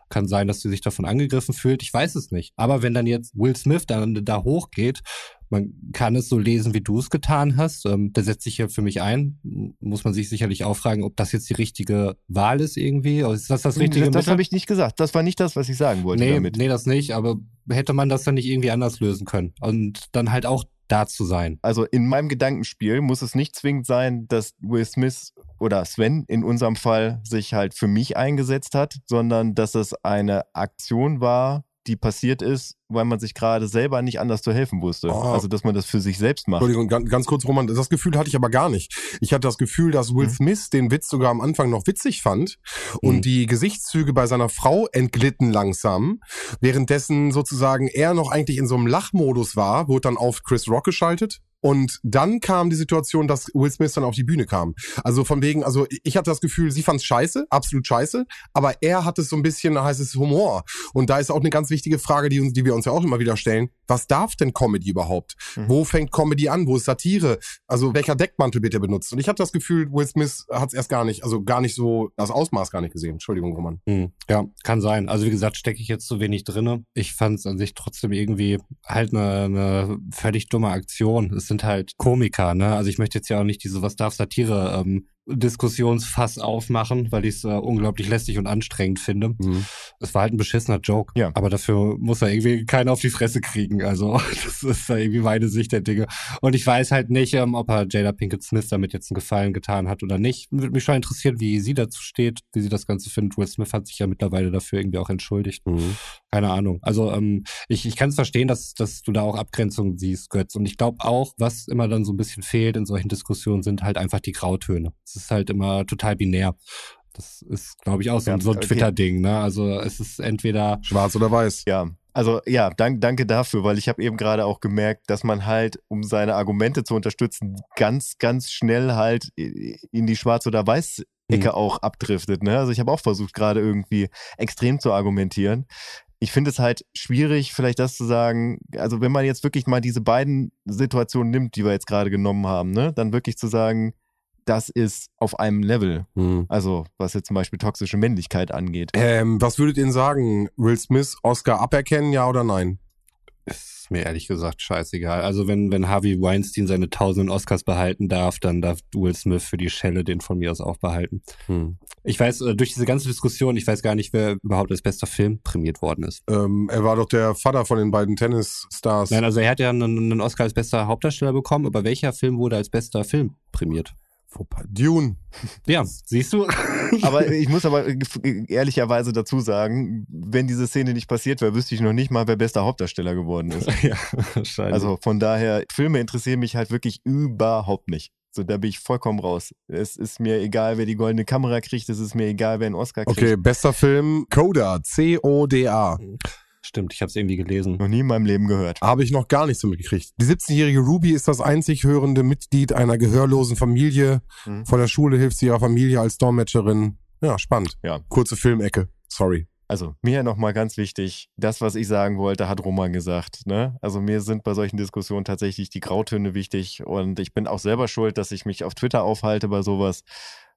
kann sein, dass sie sich davon angegriffen fühlt, ich weiß es nicht. Aber wenn dann jetzt Will Smith dann da hochgeht, man kann es so lesen, wie du es getan hast, ähm, der setzt sich hier für mich ein, muss man sich sicherlich auch fragen, ob das jetzt die richtige Wahl ist irgendwie, ist das das richtige das, das habe ich nicht gesagt. Das war nicht das, was ich sagen wollte nee, damit. nee, das nicht, aber hätte man das dann nicht irgendwie anders lösen können und dann halt auch da zu sein. Also in meinem Gedankenspiel muss es nicht zwingend sein, dass Will Smith oder Sven in unserem Fall sich halt für mich eingesetzt hat, sondern dass es eine Aktion war, die passiert ist, weil man sich gerade selber nicht anders zu helfen wusste. Oh. Also dass man das für sich selbst macht. Entschuldigung, ganz, ganz kurz, Roman, das Gefühl hatte ich aber gar nicht. Ich hatte das Gefühl, dass Will Mhm. Smith den Witz sogar am Anfang noch witzig fand und Mhm. die Gesichtszüge bei seiner Frau entglitten langsam, währenddessen sozusagen er noch eigentlich in so einem Lachmodus war, wurde dann auf Chris Rock geschaltet Und dann kam die Situation, dass Will Smith dann auf die Bühne kam. Also von wegen, also ich hatte das Gefühl, sie fand es scheiße, absolut scheiße, aber er hat es so ein bisschen, da heißt es Humor. Und da ist auch eine ganz wichtige Frage, die, uns, die wir uns ja auch immer wieder stellen. Was darf denn Comedy überhaupt? Mhm. Wo fängt Comedy an? Wo ist Satire? Also welcher Deckmantel wird er benutzt? Und ich hatte das Gefühl, Will Smith hat es erst gar nicht, also gar nicht so, das Ausmaß gar nicht gesehen. Entschuldigung, Roman. Mhm. Ja, kann sein. Also wie gesagt, stecke ich jetzt zu wenig drinne. Ich fand es an sich trotzdem irgendwie halt eine, eine völlig dumme Aktion. Es sind halt Komiker, ne? Also ich möchte jetzt ja auch nicht diese Was darf Satire ähm, Diskussionsfass aufmachen, weil ich es äh, unglaublich lästig und anstrengend finde. Mhm. Es war halt ein beschissener Joke. Ja. Aber dafür muss er irgendwie keiner auf die Fresse kriegen. Also, *laughs* das ist irgendwie meine Sicht der Dinge. Und ich weiß halt nicht, ähm, ob er Jada Pinkett Smith damit jetzt einen Gefallen getan hat oder nicht. Würde mich schon interessieren, wie sie dazu steht, wie sie das Ganze findet. Will Smith hat sich ja mittlerweile dafür irgendwie auch entschuldigt. Mhm. Keine Ahnung. Also, ähm, ich, ich kann es verstehen, dass, dass du da auch Abgrenzungen siehst, Götz. Und ich glaube auch, was immer dann so ein bisschen fehlt in solchen Diskussionen, sind halt einfach die Grautöne ist halt immer total binär. Das ist, glaube ich, auch so, ja, so ein okay. Twitter-Ding. Ne? Also es ist entweder schwarz oder weiß. Ja, also ja, dank, danke dafür, weil ich habe eben gerade auch gemerkt, dass man halt, um seine Argumente zu unterstützen, ganz, ganz schnell halt in die Schwarz- oder Weiß-Ecke mhm. auch abdriftet. Ne? Also ich habe auch versucht, gerade irgendwie extrem zu argumentieren. Ich finde es halt schwierig, vielleicht das zu sagen, also wenn man jetzt wirklich mal diese beiden Situationen nimmt, die wir jetzt gerade genommen haben, ne, dann wirklich zu sagen, das ist auf einem Level. Hm. Also, was jetzt zum Beispiel toxische Männlichkeit angeht. Ähm, was würdet ihr sagen? Will Smith Oscar aberkennen, ja oder nein? Ist mir ehrlich gesagt scheißegal. Also, wenn, wenn Harvey Weinstein seine tausenden Oscars behalten darf, dann darf Will Smith für die Schelle den von mir aus auch behalten. Hm. Ich weiß, äh, durch diese ganze Diskussion, ich weiß gar nicht, wer überhaupt als bester Film prämiert worden ist. Ähm, er war doch der Vater von den beiden Tennisstars. Nein, also er hat ja einen, einen Oscar als bester Hauptdarsteller bekommen, aber welcher Film wurde als bester Film prämiert? Dune. Ja, siehst du. *laughs* aber ich muss aber ehrlicherweise dazu sagen, wenn diese Szene nicht passiert wäre, wüsste ich noch nicht mal, wer bester Hauptdarsteller geworden ist. *laughs* ja, wahrscheinlich. Also von daher, Filme interessieren mich halt wirklich überhaupt nicht. So, da bin ich vollkommen raus. Es ist mir egal, wer die goldene Kamera kriegt, es ist mir egal, wer einen Oscar kriegt. Okay, bester Film, Coda, C-O-D-A. Stimmt, ich habe es irgendwie gelesen. Noch nie in meinem Leben gehört. Habe ich noch gar nicht so mitgekriegt. Die 17-jährige Ruby ist das einzig hörende Mitglied einer gehörlosen Familie. Mhm. Von der Schule hilft sie ihrer Familie als Dolmetscherin. Ja, spannend. Ja. Kurze Filmecke. Sorry. Also mir nochmal ganz wichtig, das, was ich sagen wollte, hat Roman gesagt. Ne? Also mir sind bei solchen Diskussionen tatsächlich die Grautöne wichtig und ich bin auch selber schuld, dass ich mich auf Twitter aufhalte bei sowas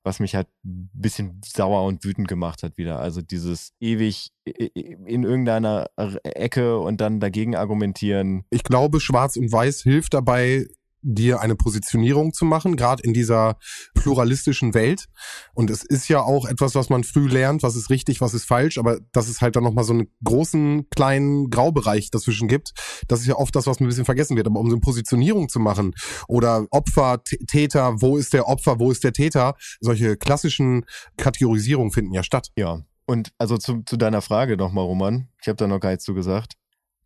was mich halt ein bisschen sauer und wütend gemacht hat wieder. Also dieses ewig in irgendeiner Ecke und dann dagegen argumentieren. Ich glaube, Schwarz und Weiß hilft dabei, dir eine Positionierung zu machen, gerade in dieser pluralistischen Welt. Und es ist ja auch etwas, was man früh lernt, was ist richtig, was ist falsch, aber dass es halt dann nochmal so einen großen, kleinen Graubereich dazwischen gibt, das ist ja oft das, was ein bisschen vergessen wird. Aber um so eine Positionierung zu machen oder Opfer, Täter, wo ist der Opfer, wo ist der Täter, solche klassischen Kategorisierungen finden ja statt. Ja. Und also zu, zu deiner Frage nochmal, Roman. Ich habe da noch gar nichts zu gesagt.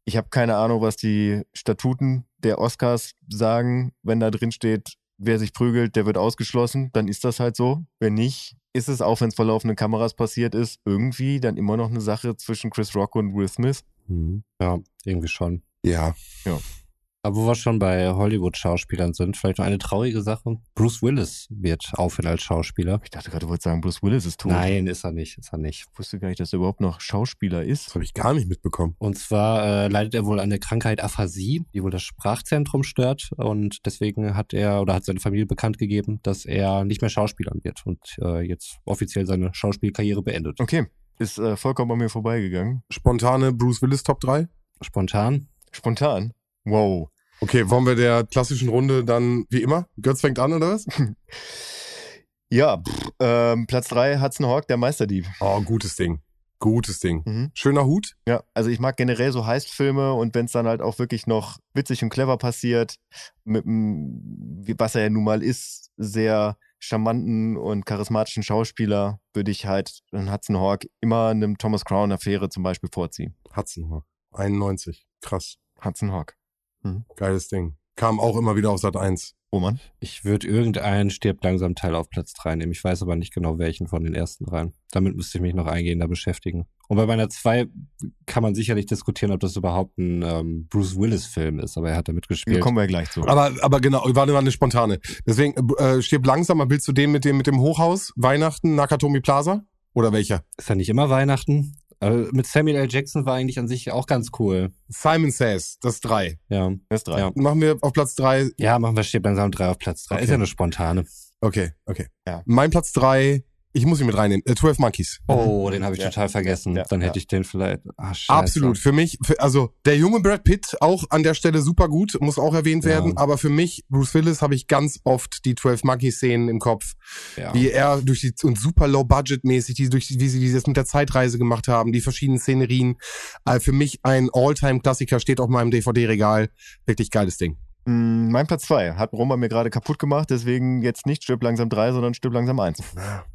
Ich habe keine Ahnung, was die Statuten der Oscars sagen. Wenn da drin steht, wer sich prügelt, der wird ausgeschlossen, dann ist das halt so. Wenn nicht, ist es, auch wenn es vor laufenden Kameras passiert ist, irgendwie dann immer noch eine Sache zwischen Chris Rock und Will Smith. Mhm. Ja, irgendwie schon. Ja. Ja. Aber wo wir schon bei Hollywood-Schauspielern sind, vielleicht noch eine traurige Sache. Bruce Willis wird aufhören als Schauspieler. Ich dachte gerade, du wolltest sagen, Bruce Willis ist tot. Nein, ist er nicht, ist er nicht. Ich wusste gar nicht, dass er überhaupt noch Schauspieler ist. Das habe ich gar nicht mitbekommen. Und zwar äh, leidet er wohl an der Krankheit Aphasie, die wohl das Sprachzentrum stört. Und deswegen hat er oder hat seine Familie bekannt gegeben, dass er nicht mehr Schauspielern wird und äh, jetzt offiziell seine Schauspielkarriere beendet. Okay, ist äh, vollkommen an mir vorbeigegangen. Spontane Bruce Willis Top 3? Spontan? Spontan? Wow. Okay, wollen wir der klassischen Runde dann wie immer? Götz fängt an, oder was? *laughs* ja, pff, ähm, Platz 3 Hudson Hawk, der Meisterdieb. Oh, gutes Ding. Gutes Ding. Mhm. Schöner Hut. Ja, also ich mag generell so Heistfilme und wenn es dann halt auch wirklich noch witzig und clever passiert, mit einem, was er ja nun mal ist, sehr charmanten und charismatischen Schauspieler, würde ich halt in Hudson Hawk immer einem Thomas Crown Affäre zum Beispiel vorziehen. Hudson Hawk. 91. Krass. Hudson Hawk. Mhm. Geiles Ding. Kam auch immer wieder auf Sat 1. Roman? Ich würde irgendeinen stirbt langsam Teil auf Platz 3 nehmen. Ich weiß aber nicht genau welchen von den ersten dreien. Damit müsste ich mich noch eingehender beschäftigen. Und bei meiner 2 kann man sicherlich diskutieren, ob das überhaupt ein ähm, Bruce Willis-Film ist, aber er hat da Da mitgespielt. kommen wir gleich zu. Aber, aber genau, war war eine spontane. Deswegen, äh, stirb langsam, mal willst du den mit dem, mit dem Hochhaus, Weihnachten, Nakatomi Plaza? Oder welcher? Ist ja nicht immer Weihnachten. Aber mit Samuel L. Jackson war eigentlich an sich auch ganz cool. Simon Says, das drei. Ja. Das ist drei. Ja. Machen wir auf Platz drei. Ja, machen wir Stirb langsam 3 auf Platz 3. Okay. Ist ja eine spontane. Okay, okay. Ja. Mein Platz drei, ich muss ihn mit reinnehmen. Äh, 12 Monkeys. Oh, den habe ich Ja. total vergessen. Ja. Dann hätte Ja. ich den vielleicht. Ah, scheiße. Absolut. Für mich, für, also der junge Brad Pitt auch an der Stelle super gut, muss auch erwähnt Ja. werden. Aber für mich, Bruce Willis, habe ich ganz oft die 12 Monkeys-Szenen im Kopf. Ja. Wie er durch die, und super low-budget-mäßig, die, durch, die- wie sie dieses mit der Zeitreise gemacht haben, die verschiedenen Szenerien. Äh, für mich ein All-Time-Klassiker, steht auf meinem DVD-Regal. Wirklich geiles Ding. Mm, Mein Platz zwei hat Roma mir gerade kaputt gemacht, deswegen jetzt nicht Stirb langsam drei, sondern Stirb langsam eins.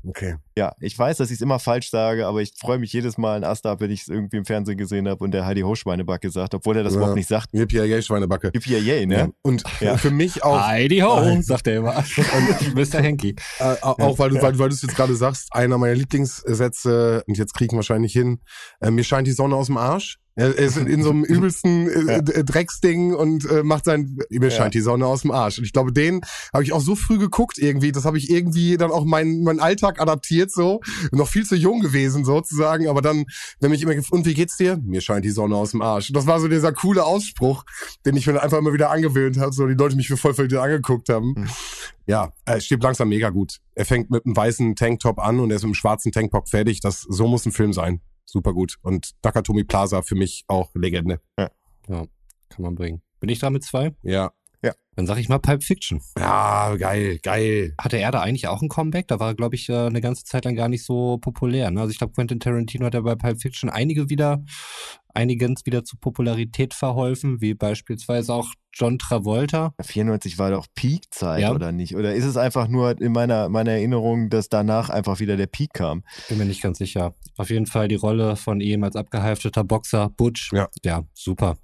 Okay. Ja, ich weiß, dass ich es immer falsch sage, aber ich freue mich jedes Mal ein Ast ab, wenn ich es irgendwie im Fernsehen gesehen habe und der Heidi Ho-Schweinebacke sagt, obwohl er das Ja. überhaupt nicht sagt. Yippie Schweinebacke. Yippie ne? Und *laughs* Ja. für mich auch, Heidi ho, sagt er immer. *laughs* Und *laughs* Mr. Henky. äh, auch weil du, weil, weil du es jetzt gerade sagst, einer meiner Lieblingssätze, und jetzt krieg ich ihn wahrscheinlich hin, äh, mir scheint die Sonne aus dem Arsch. Er ist in, so einem *laughs* übelsten äh, d- Drecksding und äh, macht sein, mir scheint die Sonne aus dem Arsch. Und ich glaube, den habe ich auch so früh geguckt irgendwie, das habe ich irgendwie dann auch meinen mein Alltag adaptiert so. Noch viel zu jung gewesen sozusagen, aber dann, wenn mich immer und wie geht's dir? Mir scheint die Sonne aus dem Arsch. Und das war so dieser coole Ausspruch, den ich mir dann einfach immer wieder angewöhnt habe, so die Leute mich für voll verliebt angeguckt haben. Mhm. Ja, er stirbt langsam mega gut. Er fängt mit einem weißen Tanktop an und er ist mit einem schwarzen Tanktop fertig. Das, so muss ein Film sein. Super gut. Und Nakatomi Plaza für mich auch Legende. Kann man bringen. Bin ich da mit zwei? Ja. Dann sag ich mal Pulp Fiction. Ja, geil, geil. Hatte er da eigentlich auch ein Comeback? Da war, glaube ich, äh, eine ganze Zeit lang gar nicht so populär. Ne? Also ich glaube, Quentin Tarantino hat ja bei Pulp Fiction einige wieder, einigen wieder zu Popularität verholfen, wie beispielsweise auch John Travolta. 94 war doch Peak-Zeit, Ja. oder nicht? Oder ist es einfach nur in meiner, meiner Erinnerung, dass danach einfach wieder der Peak kam? Bin mir nicht ganz sicher. Auf jeden Fall die Rolle von ihm als abgehalfterter Boxer, Butch. Ja. Ja, super.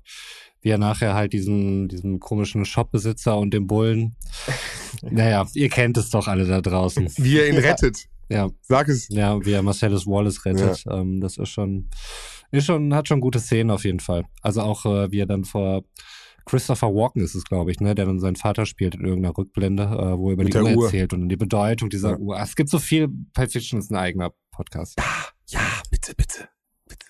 Wie er nachher halt diesen, diesen komischen Shopbesitzer und den Bullen. *laughs* naja, ihr kennt es doch alle da draußen. Wie er ihn Ja. rettet. Ja, Sag es. ja, wie er Marcellus Wallace rettet. Ähm, das ist schon, ist schon, hat schon gute Szenen auf jeden Fall. Also auch, äh, wie er dann vor Christopher Walken ist es, glaube ich, ne, der dann seinen Vater spielt in irgendeiner Rückblende, äh, wo er über Mit die Uhr Uhr. erzählt und die Bedeutung dieser Ja. Uhr. Es gibt so viel, Pulp Fiction ist ein eigener Podcast. Ja, bitte, bitte. bitte.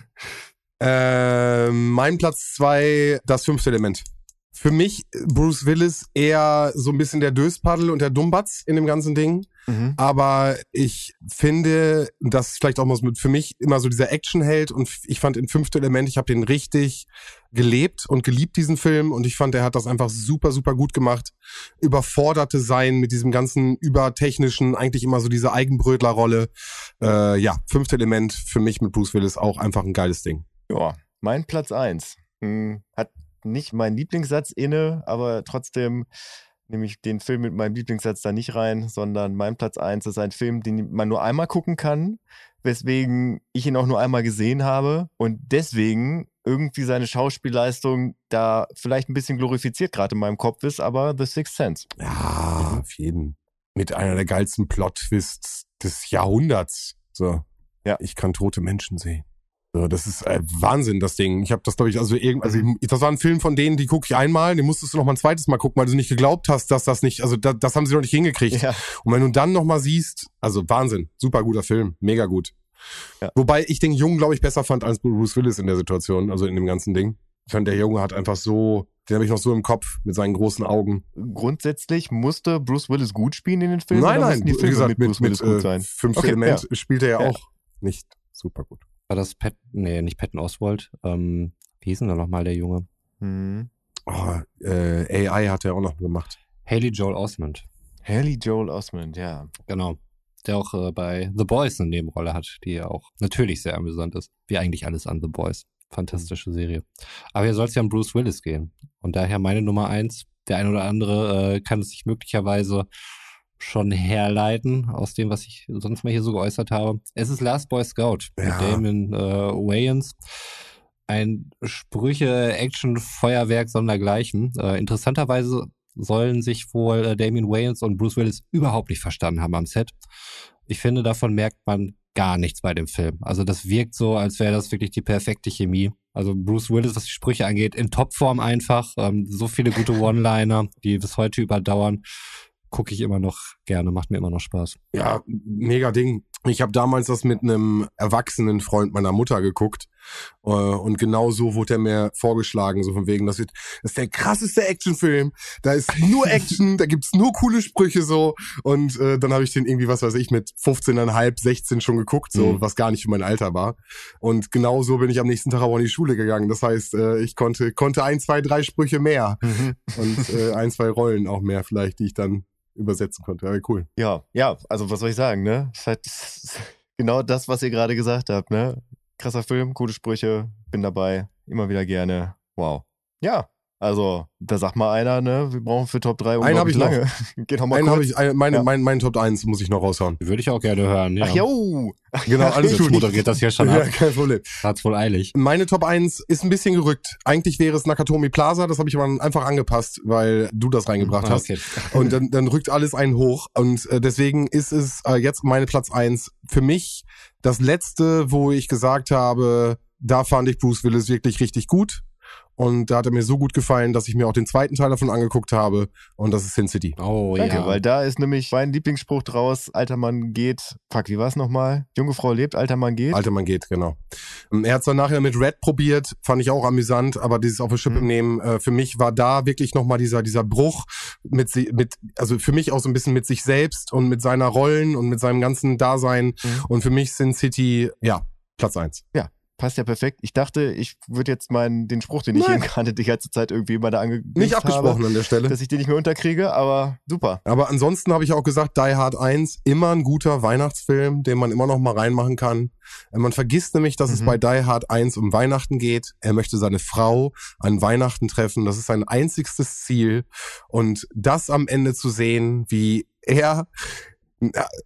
*laughs* ähm, mein Platz zwei, das fünfte Element. Für mich, Bruce Willis, eher so ein bisschen der Döspaddel und der Dummbatz in dem ganzen Ding. Mhm. Aber ich finde, das vielleicht auch mal für mich immer so dieser Actionheld und ich fand in Fünfte Element, ich habe den richtig gelebt und geliebt, diesen Film und ich fand, er hat das einfach super, super gut gemacht. Überforderte sein mit diesem ganzen übertechnischen, eigentlich immer so diese Eigenbrötlerrolle. Äh, ja, Fünfte Element für mich mit Bruce Willis auch einfach ein geiles Ding. Ja, mein Platz eins Hm, Hat nicht meinen Lieblingssatz inne, aber trotzdem nehme ich den Film mit meinem Lieblingssatz da nicht rein, sondern mein Platz eins ist ein Film, den man nur einmal gucken kann, weswegen ich ihn auch nur einmal gesehen habe und deswegen irgendwie seine Schauspielleistung da vielleicht ein bisschen glorifiziert gerade in meinem Kopf ist, aber The Sixth Sense. Ja, auf jeden. Mit einer der geilsten Plot-Twists des Jahrhunderts. So. Ja. Ich kann tote Menschen sehen. So, das ist äh, Wahnsinn, das Ding. Ich habe das, glaube ich, also irgend, also ich, das war ein Film von denen, die gucke ich einmal, den musstest du noch mal ein zweites Mal gucken, weil du nicht geglaubt hast, dass das nicht, also da, das haben sie noch nicht hingekriegt. Ja, Und wenn du dann noch mal siehst, also Wahnsinn, super guter Film, mega gut. Ja. Wobei ich den Jungen, glaube ich, besser fand als Bruce Willis in der Situation, also in dem ganzen Ding. Ich fand, der Junge hat einfach so, den habe ich noch so im Kopf mit seinen großen Augen. grundsätzlich musste Bruce Willis gut spielen in den Filmen. nein, nein, die wie Filme gesagt, mit mit, Bruce mit, Willis gut äh, sein? Fünfte Okay, Element spielt er ja, Ja. auch nicht super gut. War das Pat, nee, nicht Patton Oswald, ähm, wie hieß denn da nochmal der Junge? Hm. Oh, äh, AI hat er auch noch gemacht. Haley Joel Osment, Haley Joel Osment, ja. genau. Der auch äh, bei The Boys eine Nebenrolle hat, die ja auch natürlich sehr amüsant ist. Wie eigentlich alles an The Boys. Fantastische Serie. Aber hier soll es ja um Bruce Willis gehen. Und daher meine Nummer eins. Der ein oder andere äh, kann es sich möglicherweise schon herleiten aus dem, was ich sonst mal hier so geäußert habe. Es ist Last Boy Scout Ja. mit Damon äh, Wayans. Ein Sprüche-Action-Feuerwerk sondergleichen. Äh, interessanterweise sollen sich wohl äh, Damien Wayans und Bruce Willis überhaupt nicht verstanden haben am Set. Ich finde, davon merkt man gar nichts bei dem Film. Also das wirkt so, als wäre das wirklich die perfekte Chemie. Also Bruce Willis, was die Sprüche angeht, in Topform einfach. Ähm, so viele gute One-Liner, die bis heute überdauern. Gucke ich immer noch gerne, macht mir immer noch Spaß. Ja, mega Ding. Ich habe damals das mit einem erwachsenen Freund meiner Mutter geguckt äh, und genau so wurde er mir vorgeschlagen, so von wegen, das, wird, das ist der krasseste Actionfilm, da ist nur Action, da gibt's nur coole Sprüche so und äh, dann habe ich den irgendwie, was weiß ich, mit 15,5, 16 schon geguckt, so Mhm. was gar nicht für mein Alter war und genau so bin ich am nächsten Tag auch in die Schule gegangen, das heißt, äh, ich konnte konnte ein, zwei, drei Sprüche mehr und äh, ein, zwei Rollen auch mehr vielleicht, die ich dann übersetzen konnte, ja, cool. Ja, ja, also was soll ich sagen, ne? Halt *laughs* genau das, was ihr gerade gesagt habt, ne? Krasser Film, coole Sprüche, bin dabei, immer wieder gerne. Wow. Ja, also, da sagt mal einer, ne? Wir brauchen für Top 3 Einen hab ich lange. *laughs* Geht noch mal Einen habe ich, ein, meine, Ja. mein, mein Top 1 muss ich noch raushauen. Würde ich auch gerne hören. Ja. Ach jo! *laughs* Genau, alles Jetzt *laughs* gut. moderiert das hier schon Ja, ab. kein Problem. Hat's wohl eilig. Meine Top 1 ist ein bisschen gerückt. Eigentlich wäre es Nakatomi Plaza, das habe ich aber einfach angepasst, weil du das reingebracht Ah, hast. okay. Und dann, dann rückt alles einen hoch. Und äh, deswegen ist es äh, jetzt meine Platz 1. Für mich das letzte, wo ich gesagt habe, da fand ich Bruce Willis wirklich richtig gut. Und da hat er mir so gut gefallen, dass ich mir auch den zweiten Teil davon angeguckt habe. Und das ist Sin City. Oh Danke, ja. weil da ist nämlich mein Lieblingsspruch draus, alter Mann geht, fuck, wie war's nochmal? Junge Frau lebt, alter Mann geht. Alter Mann geht, genau. Ähm, Er hat es dann nachher mit Red probiert, fand ich auch amüsant, aber dieses auf der Schippe Mhm. nehmen, äh, für mich war da wirklich nochmal dieser, dieser Bruch mit, mit, also für mich auch so ein bisschen mit sich selbst und mit seiner Rollen und mit seinem ganzen Dasein. Mhm. Und für mich sind City, ja, Platz eins. Passt ja perfekt. Ich dachte, ich würde jetzt meinen, den Spruch, den ich Nein. eben gerade die ganze Zeit irgendwie immer da angekündigt Nicht abgesprochen habe, an der Stelle. dass ich den nicht mehr unterkriege, aber super. Aber ansonsten habe ich auch gesagt, Die Hard 1, immer ein guter Weihnachtsfilm, den man immer noch mal reinmachen kann. Äh, Man vergisst nämlich, dass es Mhm. bei Die Hard 1 um Weihnachten geht. Er möchte seine Frau an Weihnachten treffen. Das ist sein einzigstes Ziel. Und das am Ende zu sehen, wie er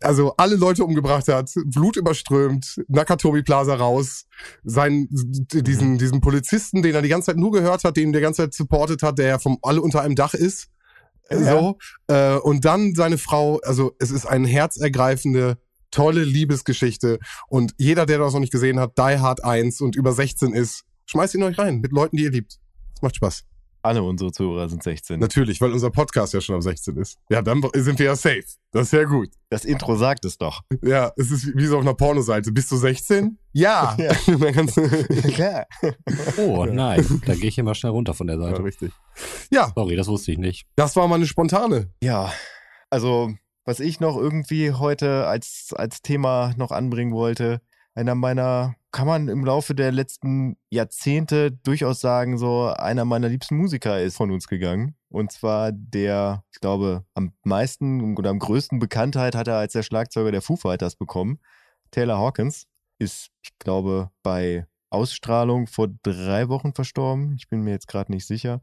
also alle Leute umgebracht hat, Blut überströmt, Nakatomi Plaza raus, seinen, diesen, diesen Polizisten, den er die ganze Zeit nur gehört hat, den der die ganze Zeit supportet hat, der ja vom alle unter einem Dach ist. Ja. So. Äh, und dann seine Frau, also es ist eine herzergreifende, tolle Liebesgeschichte. Und jeder, der das noch nicht gesehen hat, Die Hard 1 und über 16 ist, schmeißt ihn euch rein mit Leuten, die ihr liebt. Es macht Spaß. Alle unsere Zuhörer sind 16. Natürlich, weil unser Podcast ja schon ab 16 ist. Ja, dann sind wir ja safe. Das ist ja gut. Das Intro sagt es doch. Ja, es ist wie so auf einer Pornoseite. Bist du 16? Ja. *laughs* Ja. *laughs* Klar. Oh nein, da gehe ich immer schnell runter von der ja, Seite. richtig. Ja, Sorry, das wusste ich nicht. das war mal eine spontane. Ja, also was ich noch irgendwie heute als, als Thema noch anbringen wollte, einer meiner, kann man im Laufe der letzten Jahrzehnte durchaus sagen, so einer meiner liebsten Musiker ist von uns gegangen. Und zwar der, ich glaube, am meisten oder am größten Bekanntheit hat er als der Schlagzeuger der Foo Fighters bekommen. Taylor Hawkins ist, ich glaube, bei Ausstrahlung vor drei Wochen verstorben. Ich bin mir jetzt gerade nicht sicher.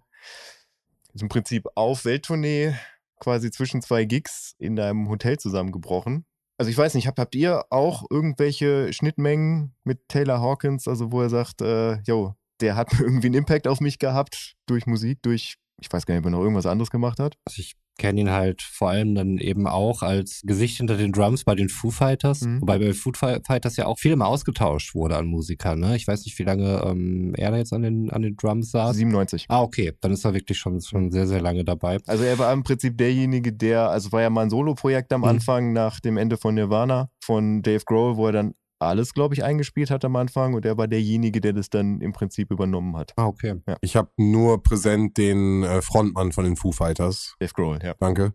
Ist im Prinzip auf Welttournee quasi zwischen zwei Gigs in einem Hotel zusammengebrochen. Also ich weiß nicht, habt, habt ihr auch irgendwelche Schnittmengen mit Taylor Hawkins, also wo er sagt, äh, yo, der hat *laughs* irgendwie einen Impact auf mich gehabt durch Musik, durch, ich weiß gar nicht, ob er noch irgendwas anderes gemacht hat. Also ich kenne ihn halt vor allem dann eben auch als Gesicht hinter den Drums bei den Foo Fighters, Mhm. wobei bei Foo Fi- Fighters ja auch viel mal ausgetauscht wurde an Musikern. Ne? Ich weiß nicht, wie lange ähm, er da jetzt an den, an den Drums saß. 97. Ah, okay, dann ist er wirklich schon, schon sehr, sehr lange dabei. Also er war im Prinzip derjenige, der, also war ja mal ein Solo-Projekt am Mhm. Anfang nach dem Ende von Nirvana von Dave Grohl, wo er dann alles, glaube ich, eingespielt hat am Anfang und er war derjenige, der das dann im Prinzip übernommen hat. Ah, okay. Ich habe nur präsent den äh, Frontmann von den Foo Fighters. Dave Grohl, ja. Danke.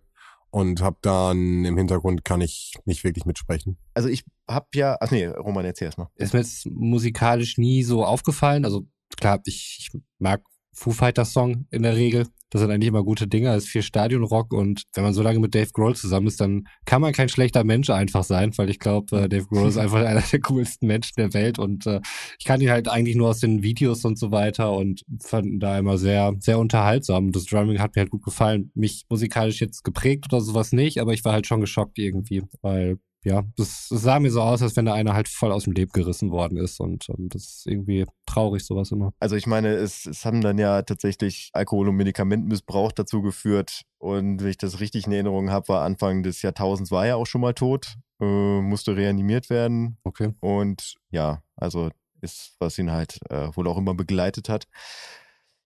Und hab dann im Hintergrund kann ich nicht wirklich mitsprechen. Also ich habe ja, ach nee, Roman, erzähl erst mal. Ist mir jetzt musikalisch nie so aufgefallen. Also klar, ich, ich mag Foo Fighters Song in der Regel. Das sind eigentlich immer gute Dinge. Das ist viel Stadionrock und wenn man so lange mit Dave Grohl zusammen ist, dann kann man kein schlechter Mensch einfach sein, weil ich glaube, äh, Dave Grohl ist einfach *laughs* einer der coolsten Menschen der Welt und äh, ich kann ihn halt eigentlich nur aus den Videos und so weiter und fand ihn da immer sehr, sehr unterhaltsam. Das Drumming hat mir halt gut gefallen. Mich musikalisch jetzt geprägt oder sowas nicht, aber ich war halt schon geschockt irgendwie, weil ja, das, das sah mir so aus, als wenn da einer halt voll aus dem Leben gerissen worden ist und ähm, das ist irgendwie traurig, sowas immer. Also ich meine, es, es haben dann ja tatsächlich Alkohol- und Medikamentenmissbrauch dazu geführt und wenn ich das richtig in Erinnerung habe, war Anfang des Jahrtausends war er auch schon mal tot, äh, musste reanimiert werden Okay. und ja, also ist, was ihn halt äh, wohl auch immer begleitet hat.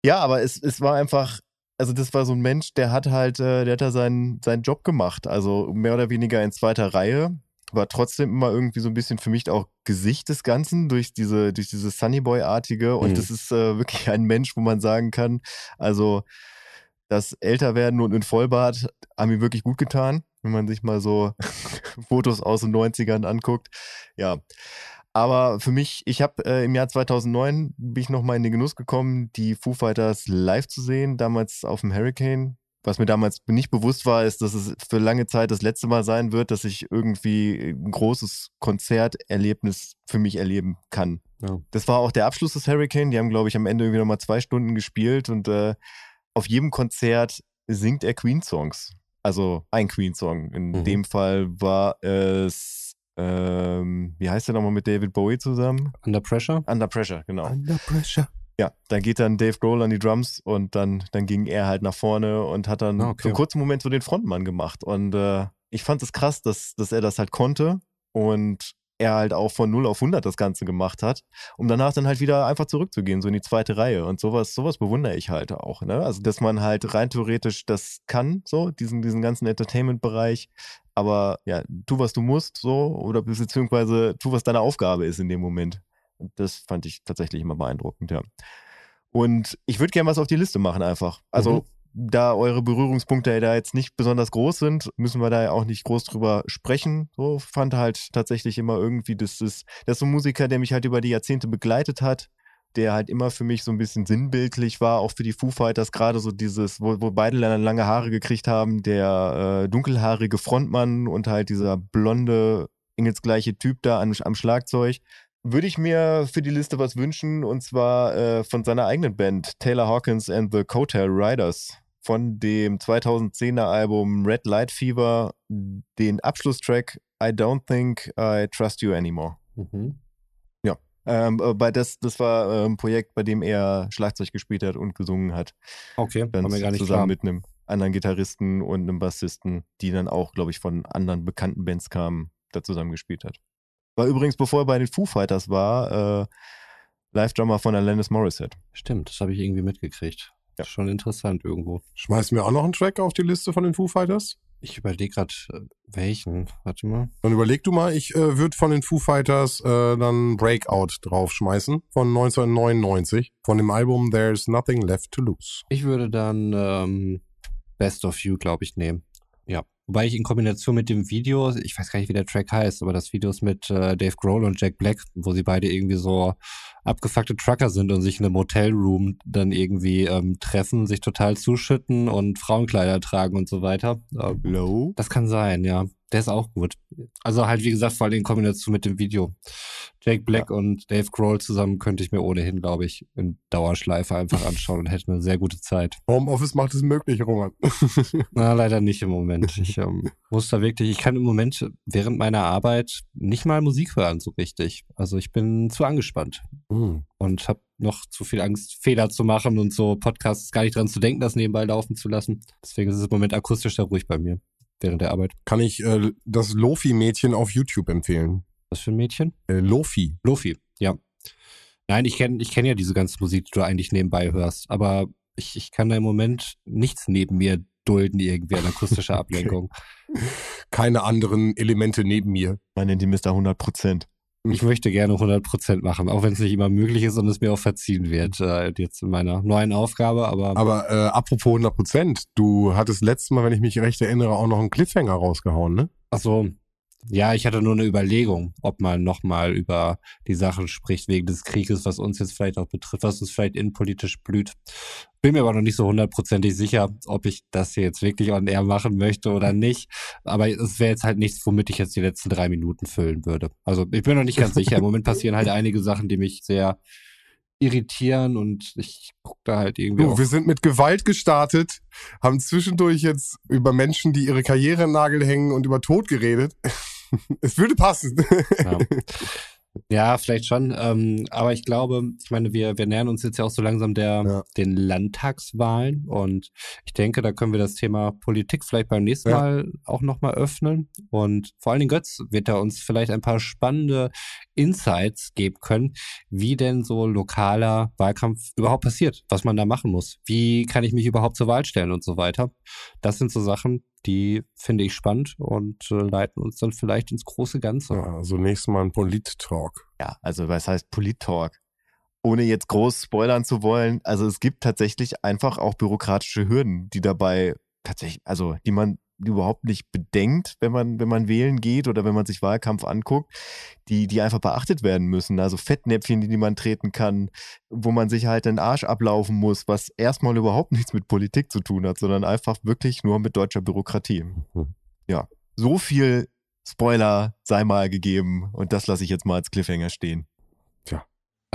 Ja, aber es, es war einfach, also das war so ein Mensch, der hat halt, äh, der hat da seinen, seinen Job gemacht, also mehr oder weniger in zweiter Reihe, war trotzdem immer irgendwie so ein bisschen für mich auch Gesicht des Ganzen durch diese, durch diese Sunnyboy-artige und Mhm. das ist äh, wirklich ein Mensch, wo man sagen kann, also das Älterwerden und in Vollbart haben ihm wirklich gut getan, wenn man sich mal so *laughs* Fotos aus den 90ern anguckt. Ja. Aber für mich, ich habe äh, im Jahr 2009 bin ich nochmal in den Genuss gekommen, die Foo Fighters live zu sehen, damals auf dem Hurricane. Was mir damals nicht bewusst war, ist, dass es für lange Zeit das letzte Mal sein wird, dass ich irgendwie ein großes Konzerterlebnis für mich erleben kann. Ja. Das war auch der Abschluss des Hurricane. Die haben, glaube ich, am Ende irgendwie nochmal zwei Stunden gespielt und äh, auf jedem Konzert singt er Queen-Songs. Also ein Queen-Song. In Mhm. dem Fall war es, ähm, wie heißt der nochmal mit David Bowie zusammen? Under Pressure? Under Pressure, genau. Under pressure. Ja, da geht dann Dave Grohl an die Drums und dann, dann ging er halt nach vorne und hat dann Ah, okay. für einen kurzen Moment so den Frontmann gemacht. Und äh, ich fand es krass, dass, dass er das halt konnte und er halt auch von 0 auf 100 das Ganze gemacht hat, um danach dann halt wieder einfach zurückzugehen, so in die zweite Reihe. Und sowas, sowas bewundere ich halt auch. Ne? Also, dass man halt rein theoretisch das kann, so, diesen, diesen ganzen Entertainment-Bereich. Aber ja, tu, was du musst, so, oder beziehungsweise tu, was deine Aufgabe ist in dem Moment. Das fand ich tatsächlich immer beeindruckend, ja. Und ich würde gerne was auf die Liste machen einfach. Also, da eure Berührungspunkte da jetzt nicht besonders groß sind, müssen wir da ja auch nicht groß drüber sprechen. So fand halt tatsächlich immer irgendwie, das ist, das ist so ein Musiker, der mich halt über die Jahrzehnte begleitet hat, der halt immer für mich so ein bisschen sinnbildlich war, auch für die Foo Fighters, gerade so dieses, wo, wo beide dann lange Haare gekriegt haben, der äh, dunkelhaarige Frontmann und halt dieser blonde, engelsgleiche Typ da am, am Schlagzeug würde ich mir für die Liste was wünschen und zwar äh, von seiner eigenen Band Taylor Hawkins and the Coattail Riders von dem 2010er Album Red Light Fever den Abschlusstrack I Don't Think I Trust You Anymore. Mhm. Ähm, äh, bei das, das war äh, ein Projekt, bei dem er Schlagzeug gespielt hat und gesungen hat. Okay, Dann war mir gar nicht zusammen klar. mit einem anderen Gitarristen und einem Bassisten, die dann auch, glaube ich, von anderen bekannten Bands kamen, da zusammen gespielt hat. War übrigens, bevor er bei den Foo Fighters war, äh, Live-Drummer von Alanis Morissette. Stimmt, das habe ich irgendwie mitgekriegt. Ja. Schon interessant irgendwo. Schmeißen wir auch noch einen Track auf die Liste von den Foo Fighters? Ich überlege gerade, welchen. Warte mal. Dann überleg du mal, ich äh, würde von den Foo Fighters äh, dann Breakout draufschmeißen von 1999 von dem Album There's Nothing Left to Lose. Ich würde dann ähm, Best of You, glaube ich, nehmen. Wobei ich in Kombination mit dem Video, ich weiß gar nicht, wie der Track heißt, aber das Video ist mit äh, Dave Grohl und Jack Black, wo sie beide irgendwie so abgefuckte Trucker sind und sich in einem Motelroom dann irgendwie ähm, treffen, sich total zuschütten und Frauenkleider tragen und so weiter. Ähm, Low? das kann sein, ja. Der ist auch gut. Also halt, wie gesagt, vor allem in Kombination mit dem Video. Jake Black und Dave Grohl zusammen könnte ich mir ohnehin, glaube ich, in Dauerschleife einfach *laughs* anschauen und hätte eine sehr gute Zeit. Homeoffice macht es möglich, Roman. *laughs* Na, leider nicht im Moment. Ich ähm, *laughs* muss da wirklich, ich kann im Moment während meiner Arbeit nicht mal Musik hören, so richtig. Also ich bin zu angespannt Hm. und habe noch zu viel Angst, Fehler zu machen und so Podcasts gar nicht dran zu denken, das nebenbei laufen zu lassen. Deswegen ist es im Moment akustisch sehr ruhig bei mir während der Arbeit. Kann ich äh, das Lofi-Mädchen auf YouTube empfehlen? Was für ein Mädchen? Äh, Lofi. Lofi, ja. Nein, ich kenne ich kenn ja diese ganze Musik, die du eigentlich nebenbei hörst, aber ich, ich kann da im Moment nichts neben mir dulden, irgendwie an akustischer *laughs* Ablenkung. Keine anderen Elemente neben mir. Man nennt die Mr. 100 Prozent. Ich möchte gerne 100% machen, auch wenn es nicht immer möglich ist und es mir auch verziehen wird, äh, jetzt in meiner neuen Aufgabe, aber, Aber äh, apropos 100 Prozent, du hattest letztes Mal, wenn ich mich recht erinnere, auch noch einen Cliffhanger rausgehauen, ne? ach so, ja, ich hatte nur eine Überlegung, ob man nochmal über die Sachen spricht wegen des Krieges, was uns jetzt vielleicht auch betrifft, was uns vielleicht innenpolitisch blüht. Bin mir aber noch nicht so hundertprozentig sicher, ob ich das hier jetzt wirklich on air machen möchte oder nicht. Aber es wäre jetzt halt nichts, womit ich jetzt die letzten drei Minuten füllen würde. Also ich bin noch nicht ganz sicher. Im Moment passieren halt einige Sachen, die mich sehr irritieren und ich gucke da halt irgendwie Du, wir sind mit Gewalt gestartet, haben zwischendurch jetzt über Menschen, die ihre Karriere im Nagel hängen und über Tod geredet. *laughs* es würde passen. Ja. Ja, vielleicht schon. Ähm, aber ich glaube, ich meine, wir, wir nähern uns jetzt ja auch so langsam der, Ja. den Landtagswahlen und ich denke, da können wir das Thema Politik vielleicht beim nächsten Ja. Mal auch nochmal öffnen. Und vor allen Dingen Götz wird da uns vielleicht ein paar spannende Insights geben können, wie denn so lokaler Wahlkampf überhaupt passiert, was man da machen muss. Wie kann ich mich überhaupt zur Wahl stellen und so weiter. Das sind so Sachen, die finde ich spannend und äh, leiten uns dann vielleicht ins große Ganze. Ja, also nächstes Mal ein Polit-Talk. Ja, also was heißt Polit-Talk? Ohne jetzt groß spoilern zu wollen, also es gibt tatsächlich einfach auch bürokratische Hürden, die dabei tatsächlich, also die man überhaupt nicht bedenkt, wenn man, wenn man wählen geht oder wenn man sich Wahlkampf anguckt, die, die einfach beachtet werden müssen. Also Fettnäpfchen, die man treten kann, wo man sich halt den Arsch ablaufen muss, was erstmal überhaupt *laughs* nichts mit Politik zu tun hat, sondern einfach wirklich nur mit deutscher Bürokratie. Mhm. Ja, so viel Spoiler sei mal gegeben und das lasse ich jetzt mal als Cliffhanger stehen.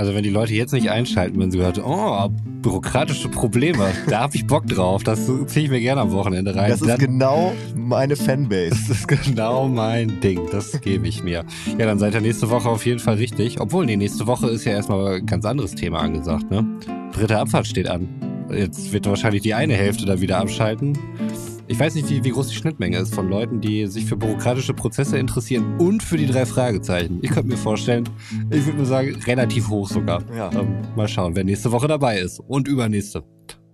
Also wenn die Leute jetzt nicht einschalten, wenn sie gehört, oh, bürokratische Probleme, da habe ich Bock drauf, das ziehe ich mir gerne am Wochenende rein. Das ist Dann- genau meine Fanbase. das ist genau mein Ding, das gebe ich mir. Ja, dann seid ihr nächste Woche auf jeden Fall richtig. Obwohl, nee, nächste Woche ist ja erstmal ein ganz anderes Thema angesagt, ne? Dritte Abfahrt steht an. Jetzt wird wahrscheinlich die eine Hälfte da wieder abschalten. Ich weiß nicht, wie, wie groß die Schnittmenge ist von Leuten, die sich für bürokratische Prozesse interessieren und für die drei Fragezeichen. Ich könnte mir vorstellen, ich würde mir sagen, relativ hoch sogar. Ja. Ähm, mal schauen, wer nächste Woche dabei ist und übernächste.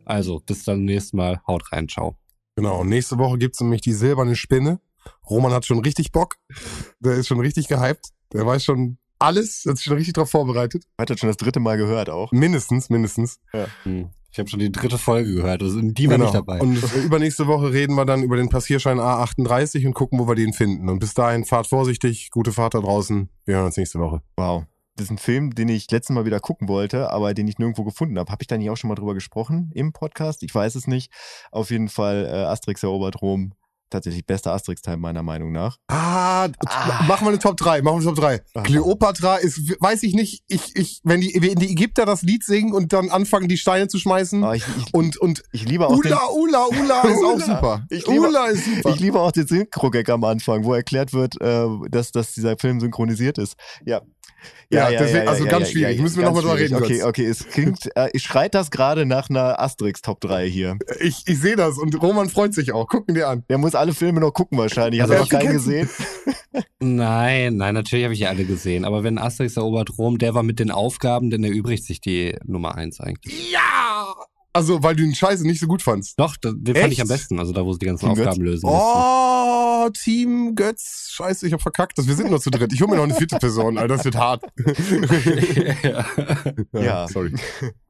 Also, bis dann nächstes Mal. Haut rein, ciao. Genau, und nächste Woche gibt's nämlich die silberne Spinne. Roman hat schon richtig Bock. Der ist schon richtig gehypt. Der weiß schon alles, hat sich schon richtig drauf vorbereitet. Hat das schon das dritte Mal gehört auch. Mindestens, mindestens. Hm. Ich habe schon die dritte Folge gehört, also die war nicht dabei. Und übernächste Woche reden wir dann über den Passierschein A38 und gucken, wo wir den finden. Und bis dahin fahrt vorsichtig, gute Fahrt da draußen. Wir hören uns nächste Woche. Wow. Das ist ein Film, den ich letztes Mal wieder gucken wollte, aber den ich nirgendwo gefunden habe. Habe ich da nicht auch schon mal drüber gesprochen im Podcast? Ich weiß es nicht. Auf jeden Fall äh, Asterix erobert Rom. Tatsächlich bester Asterix-Teil meiner Meinung nach. Ah, Ah. machen wir eine Top 3, machen wir eine Top 3. Ah. Kleopatra ist, weiß ich nicht, ich, ich, wenn die, wenn die Ägypter das Lied singen und dann anfangen, die Steine zu schmeißen. Aber ich, ich, Und, und ich liebe auch den, Ula, Ula, Ula *laughs* ist auch super. Ich liebe- Ula ist super. ich liebe auch den Synchro-Gag am Anfang, wo erklärt wird, äh, dass, dass dieser Film synchronisiert ist. Ja. *laughs* Ja, deswegen- also ganz schwierig. Müssen wir noch ganz mal drüber reden, Okay, Götz. okay, es klingt, äh, ich schreit das gerade nach einer Asterix Top 3 hier. Ich, ich sehe das und Roman freut sich auch. Gucken dir an. Der muss alle Filme noch gucken wahrscheinlich. Hat Also er noch keinen *laughs* gesehen? Nein, nein, natürlich habe ich ja alle gesehen. Aber wenn Asterix erobert Rom, der war mit den Aufgaben, dann erübrigt sich die Nummer eins eigentlich. Ja! Also, weil du den Scheiße nicht so gut fandst. Doch, den fand Echt? ich am besten. Also da, wo sie die ganzen Team Götz? Aufgaben lösen Oh, Team Götz. Scheiße, ich hab verkackt. Wir sind nur zu dritt. Ich hole mir noch eine vierte Person, Alter. Das wird hart. mussten. *laughs* ja. Ja. Sorry.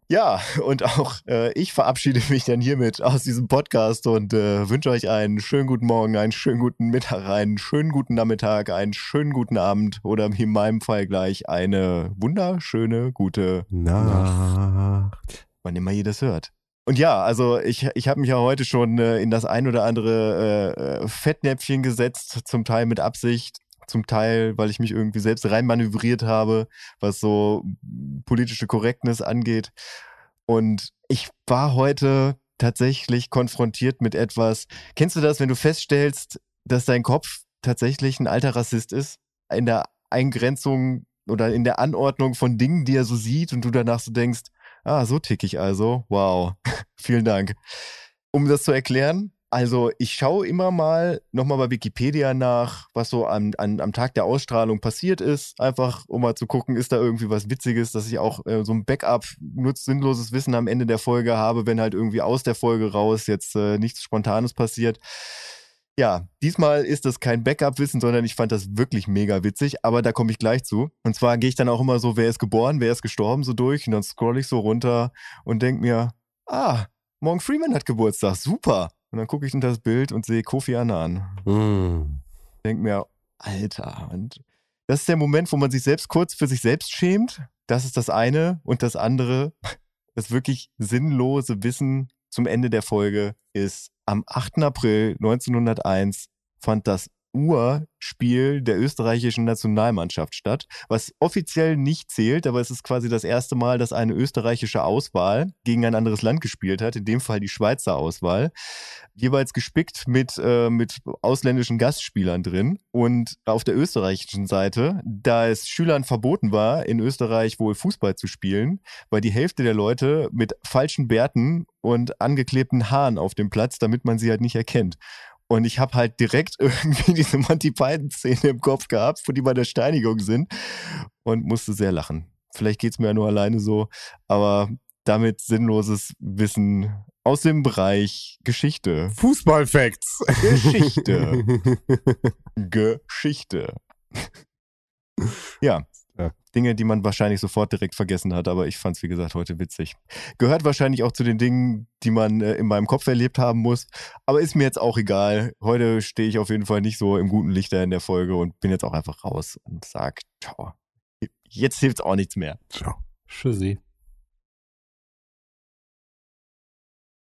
Ja, und auch äh, ich verabschiede mich dann hiermit aus diesem Podcast und äh, wünsche euch einen schönen guten Morgen, einen schönen guten Mittag, einen schönen guten Nachmittag, einen schönen guten Abend oder in meinem Fall gleich eine wunderschöne gute, Nacht. wann immer ihr das hört. Und ja, also ich, ich habe mich ja heute schon äh, in das ein oder andere äh, äh, Fettnäpfchen gesetzt, zum Teil mit Absicht, zum Teil, weil ich mich irgendwie selbst reinmanövriert habe, was so politische Korrektness angeht. Und ich war heute tatsächlich konfrontiert mit etwas. Kennst du das, wenn du feststellst, dass dein Kopf tatsächlich ein alter Rassist ist? In der Eingrenzung oder in der Anordnung von Dingen, die er so sieht und du danach so denkst, ah, so tick ich also. Wow. *laughs* Vielen Dank. Um das zu erklären, also ich schaue immer mal nochmal bei Wikipedia nach, was so am, an, am Tag der Ausstrahlung passiert ist. Einfach, um mal zu gucken, ist da irgendwie was Witziges, dass ich auch äh, so ein Backup, nur sinnloses Wissen am Ende der Folge habe, wenn halt irgendwie aus der Folge raus jetzt äh, nichts Spontanes passiert. Ja, diesmal ist das kein Backup-Wissen, sondern ich fand das wirklich mega witzig, aber da komme ich gleich zu. Und zwar gehe ich dann auch immer so, wer ist geboren, wer ist gestorben, so durch und dann scroll ich so runter und denk mir, ah, Morgan Freeman hat Geburtstag, super. Und dann gucke ich unter das Bild und sehe Kofi Annan. Mm. Denk mir, Alter, und das ist der Moment, wo man sich selbst kurz für sich selbst schämt. Das ist das eine. Und das andere, das wirklich sinnlose Wissen zum Ende der Folge ist, am 8. April 1901 fand das Urspiel der österreichischen Nationalmannschaft statt, was offiziell nicht zählt, aber es ist quasi das erste Mal, dass eine österreichische Auswahl gegen ein anderes Land gespielt hat, in dem Fall die Schweizer Auswahl, jeweils gespickt mit, äh, mit ausländischen Gastspielern drin. Und auf der österreichischen Seite, da es Schülern verboten war, in Österreich wohl Fußball zu spielen, war die Hälfte der Leute mit falschen Bärten und angeklebten Haaren auf dem Platz, damit man sie halt nicht erkennt. Und ich habe halt direkt *laughs* irgendwie diese Monty Python-Szene im Kopf gehabt, wo die bei der Steinigung sind und musste sehr lachen. Vielleicht geht's mir ja nur alleine so, aber damit sinnloses Wissen aus dem Bereich Geschichte. Fußballfacts. Geschichte. *laughs* Geschichte. Ja, Ja. Dinge, die man wahrscheinlich sofort direkt vergessen hat, aber ich fand es, wie gesagt, heute witzig. Gehört wahrscheinlich auch zu den Dingen, die man äh, in meinem Kopf erlebt haben muss, aber ist mir jetzt auch egal. Heute stehe ich auf jeden Fall nicht so im guten Lichter in der Folge und bin jetzt auch einfach raus und sag, ciao. Jetzt hilft's auch nichts mehr. Ciao. Tschüssi.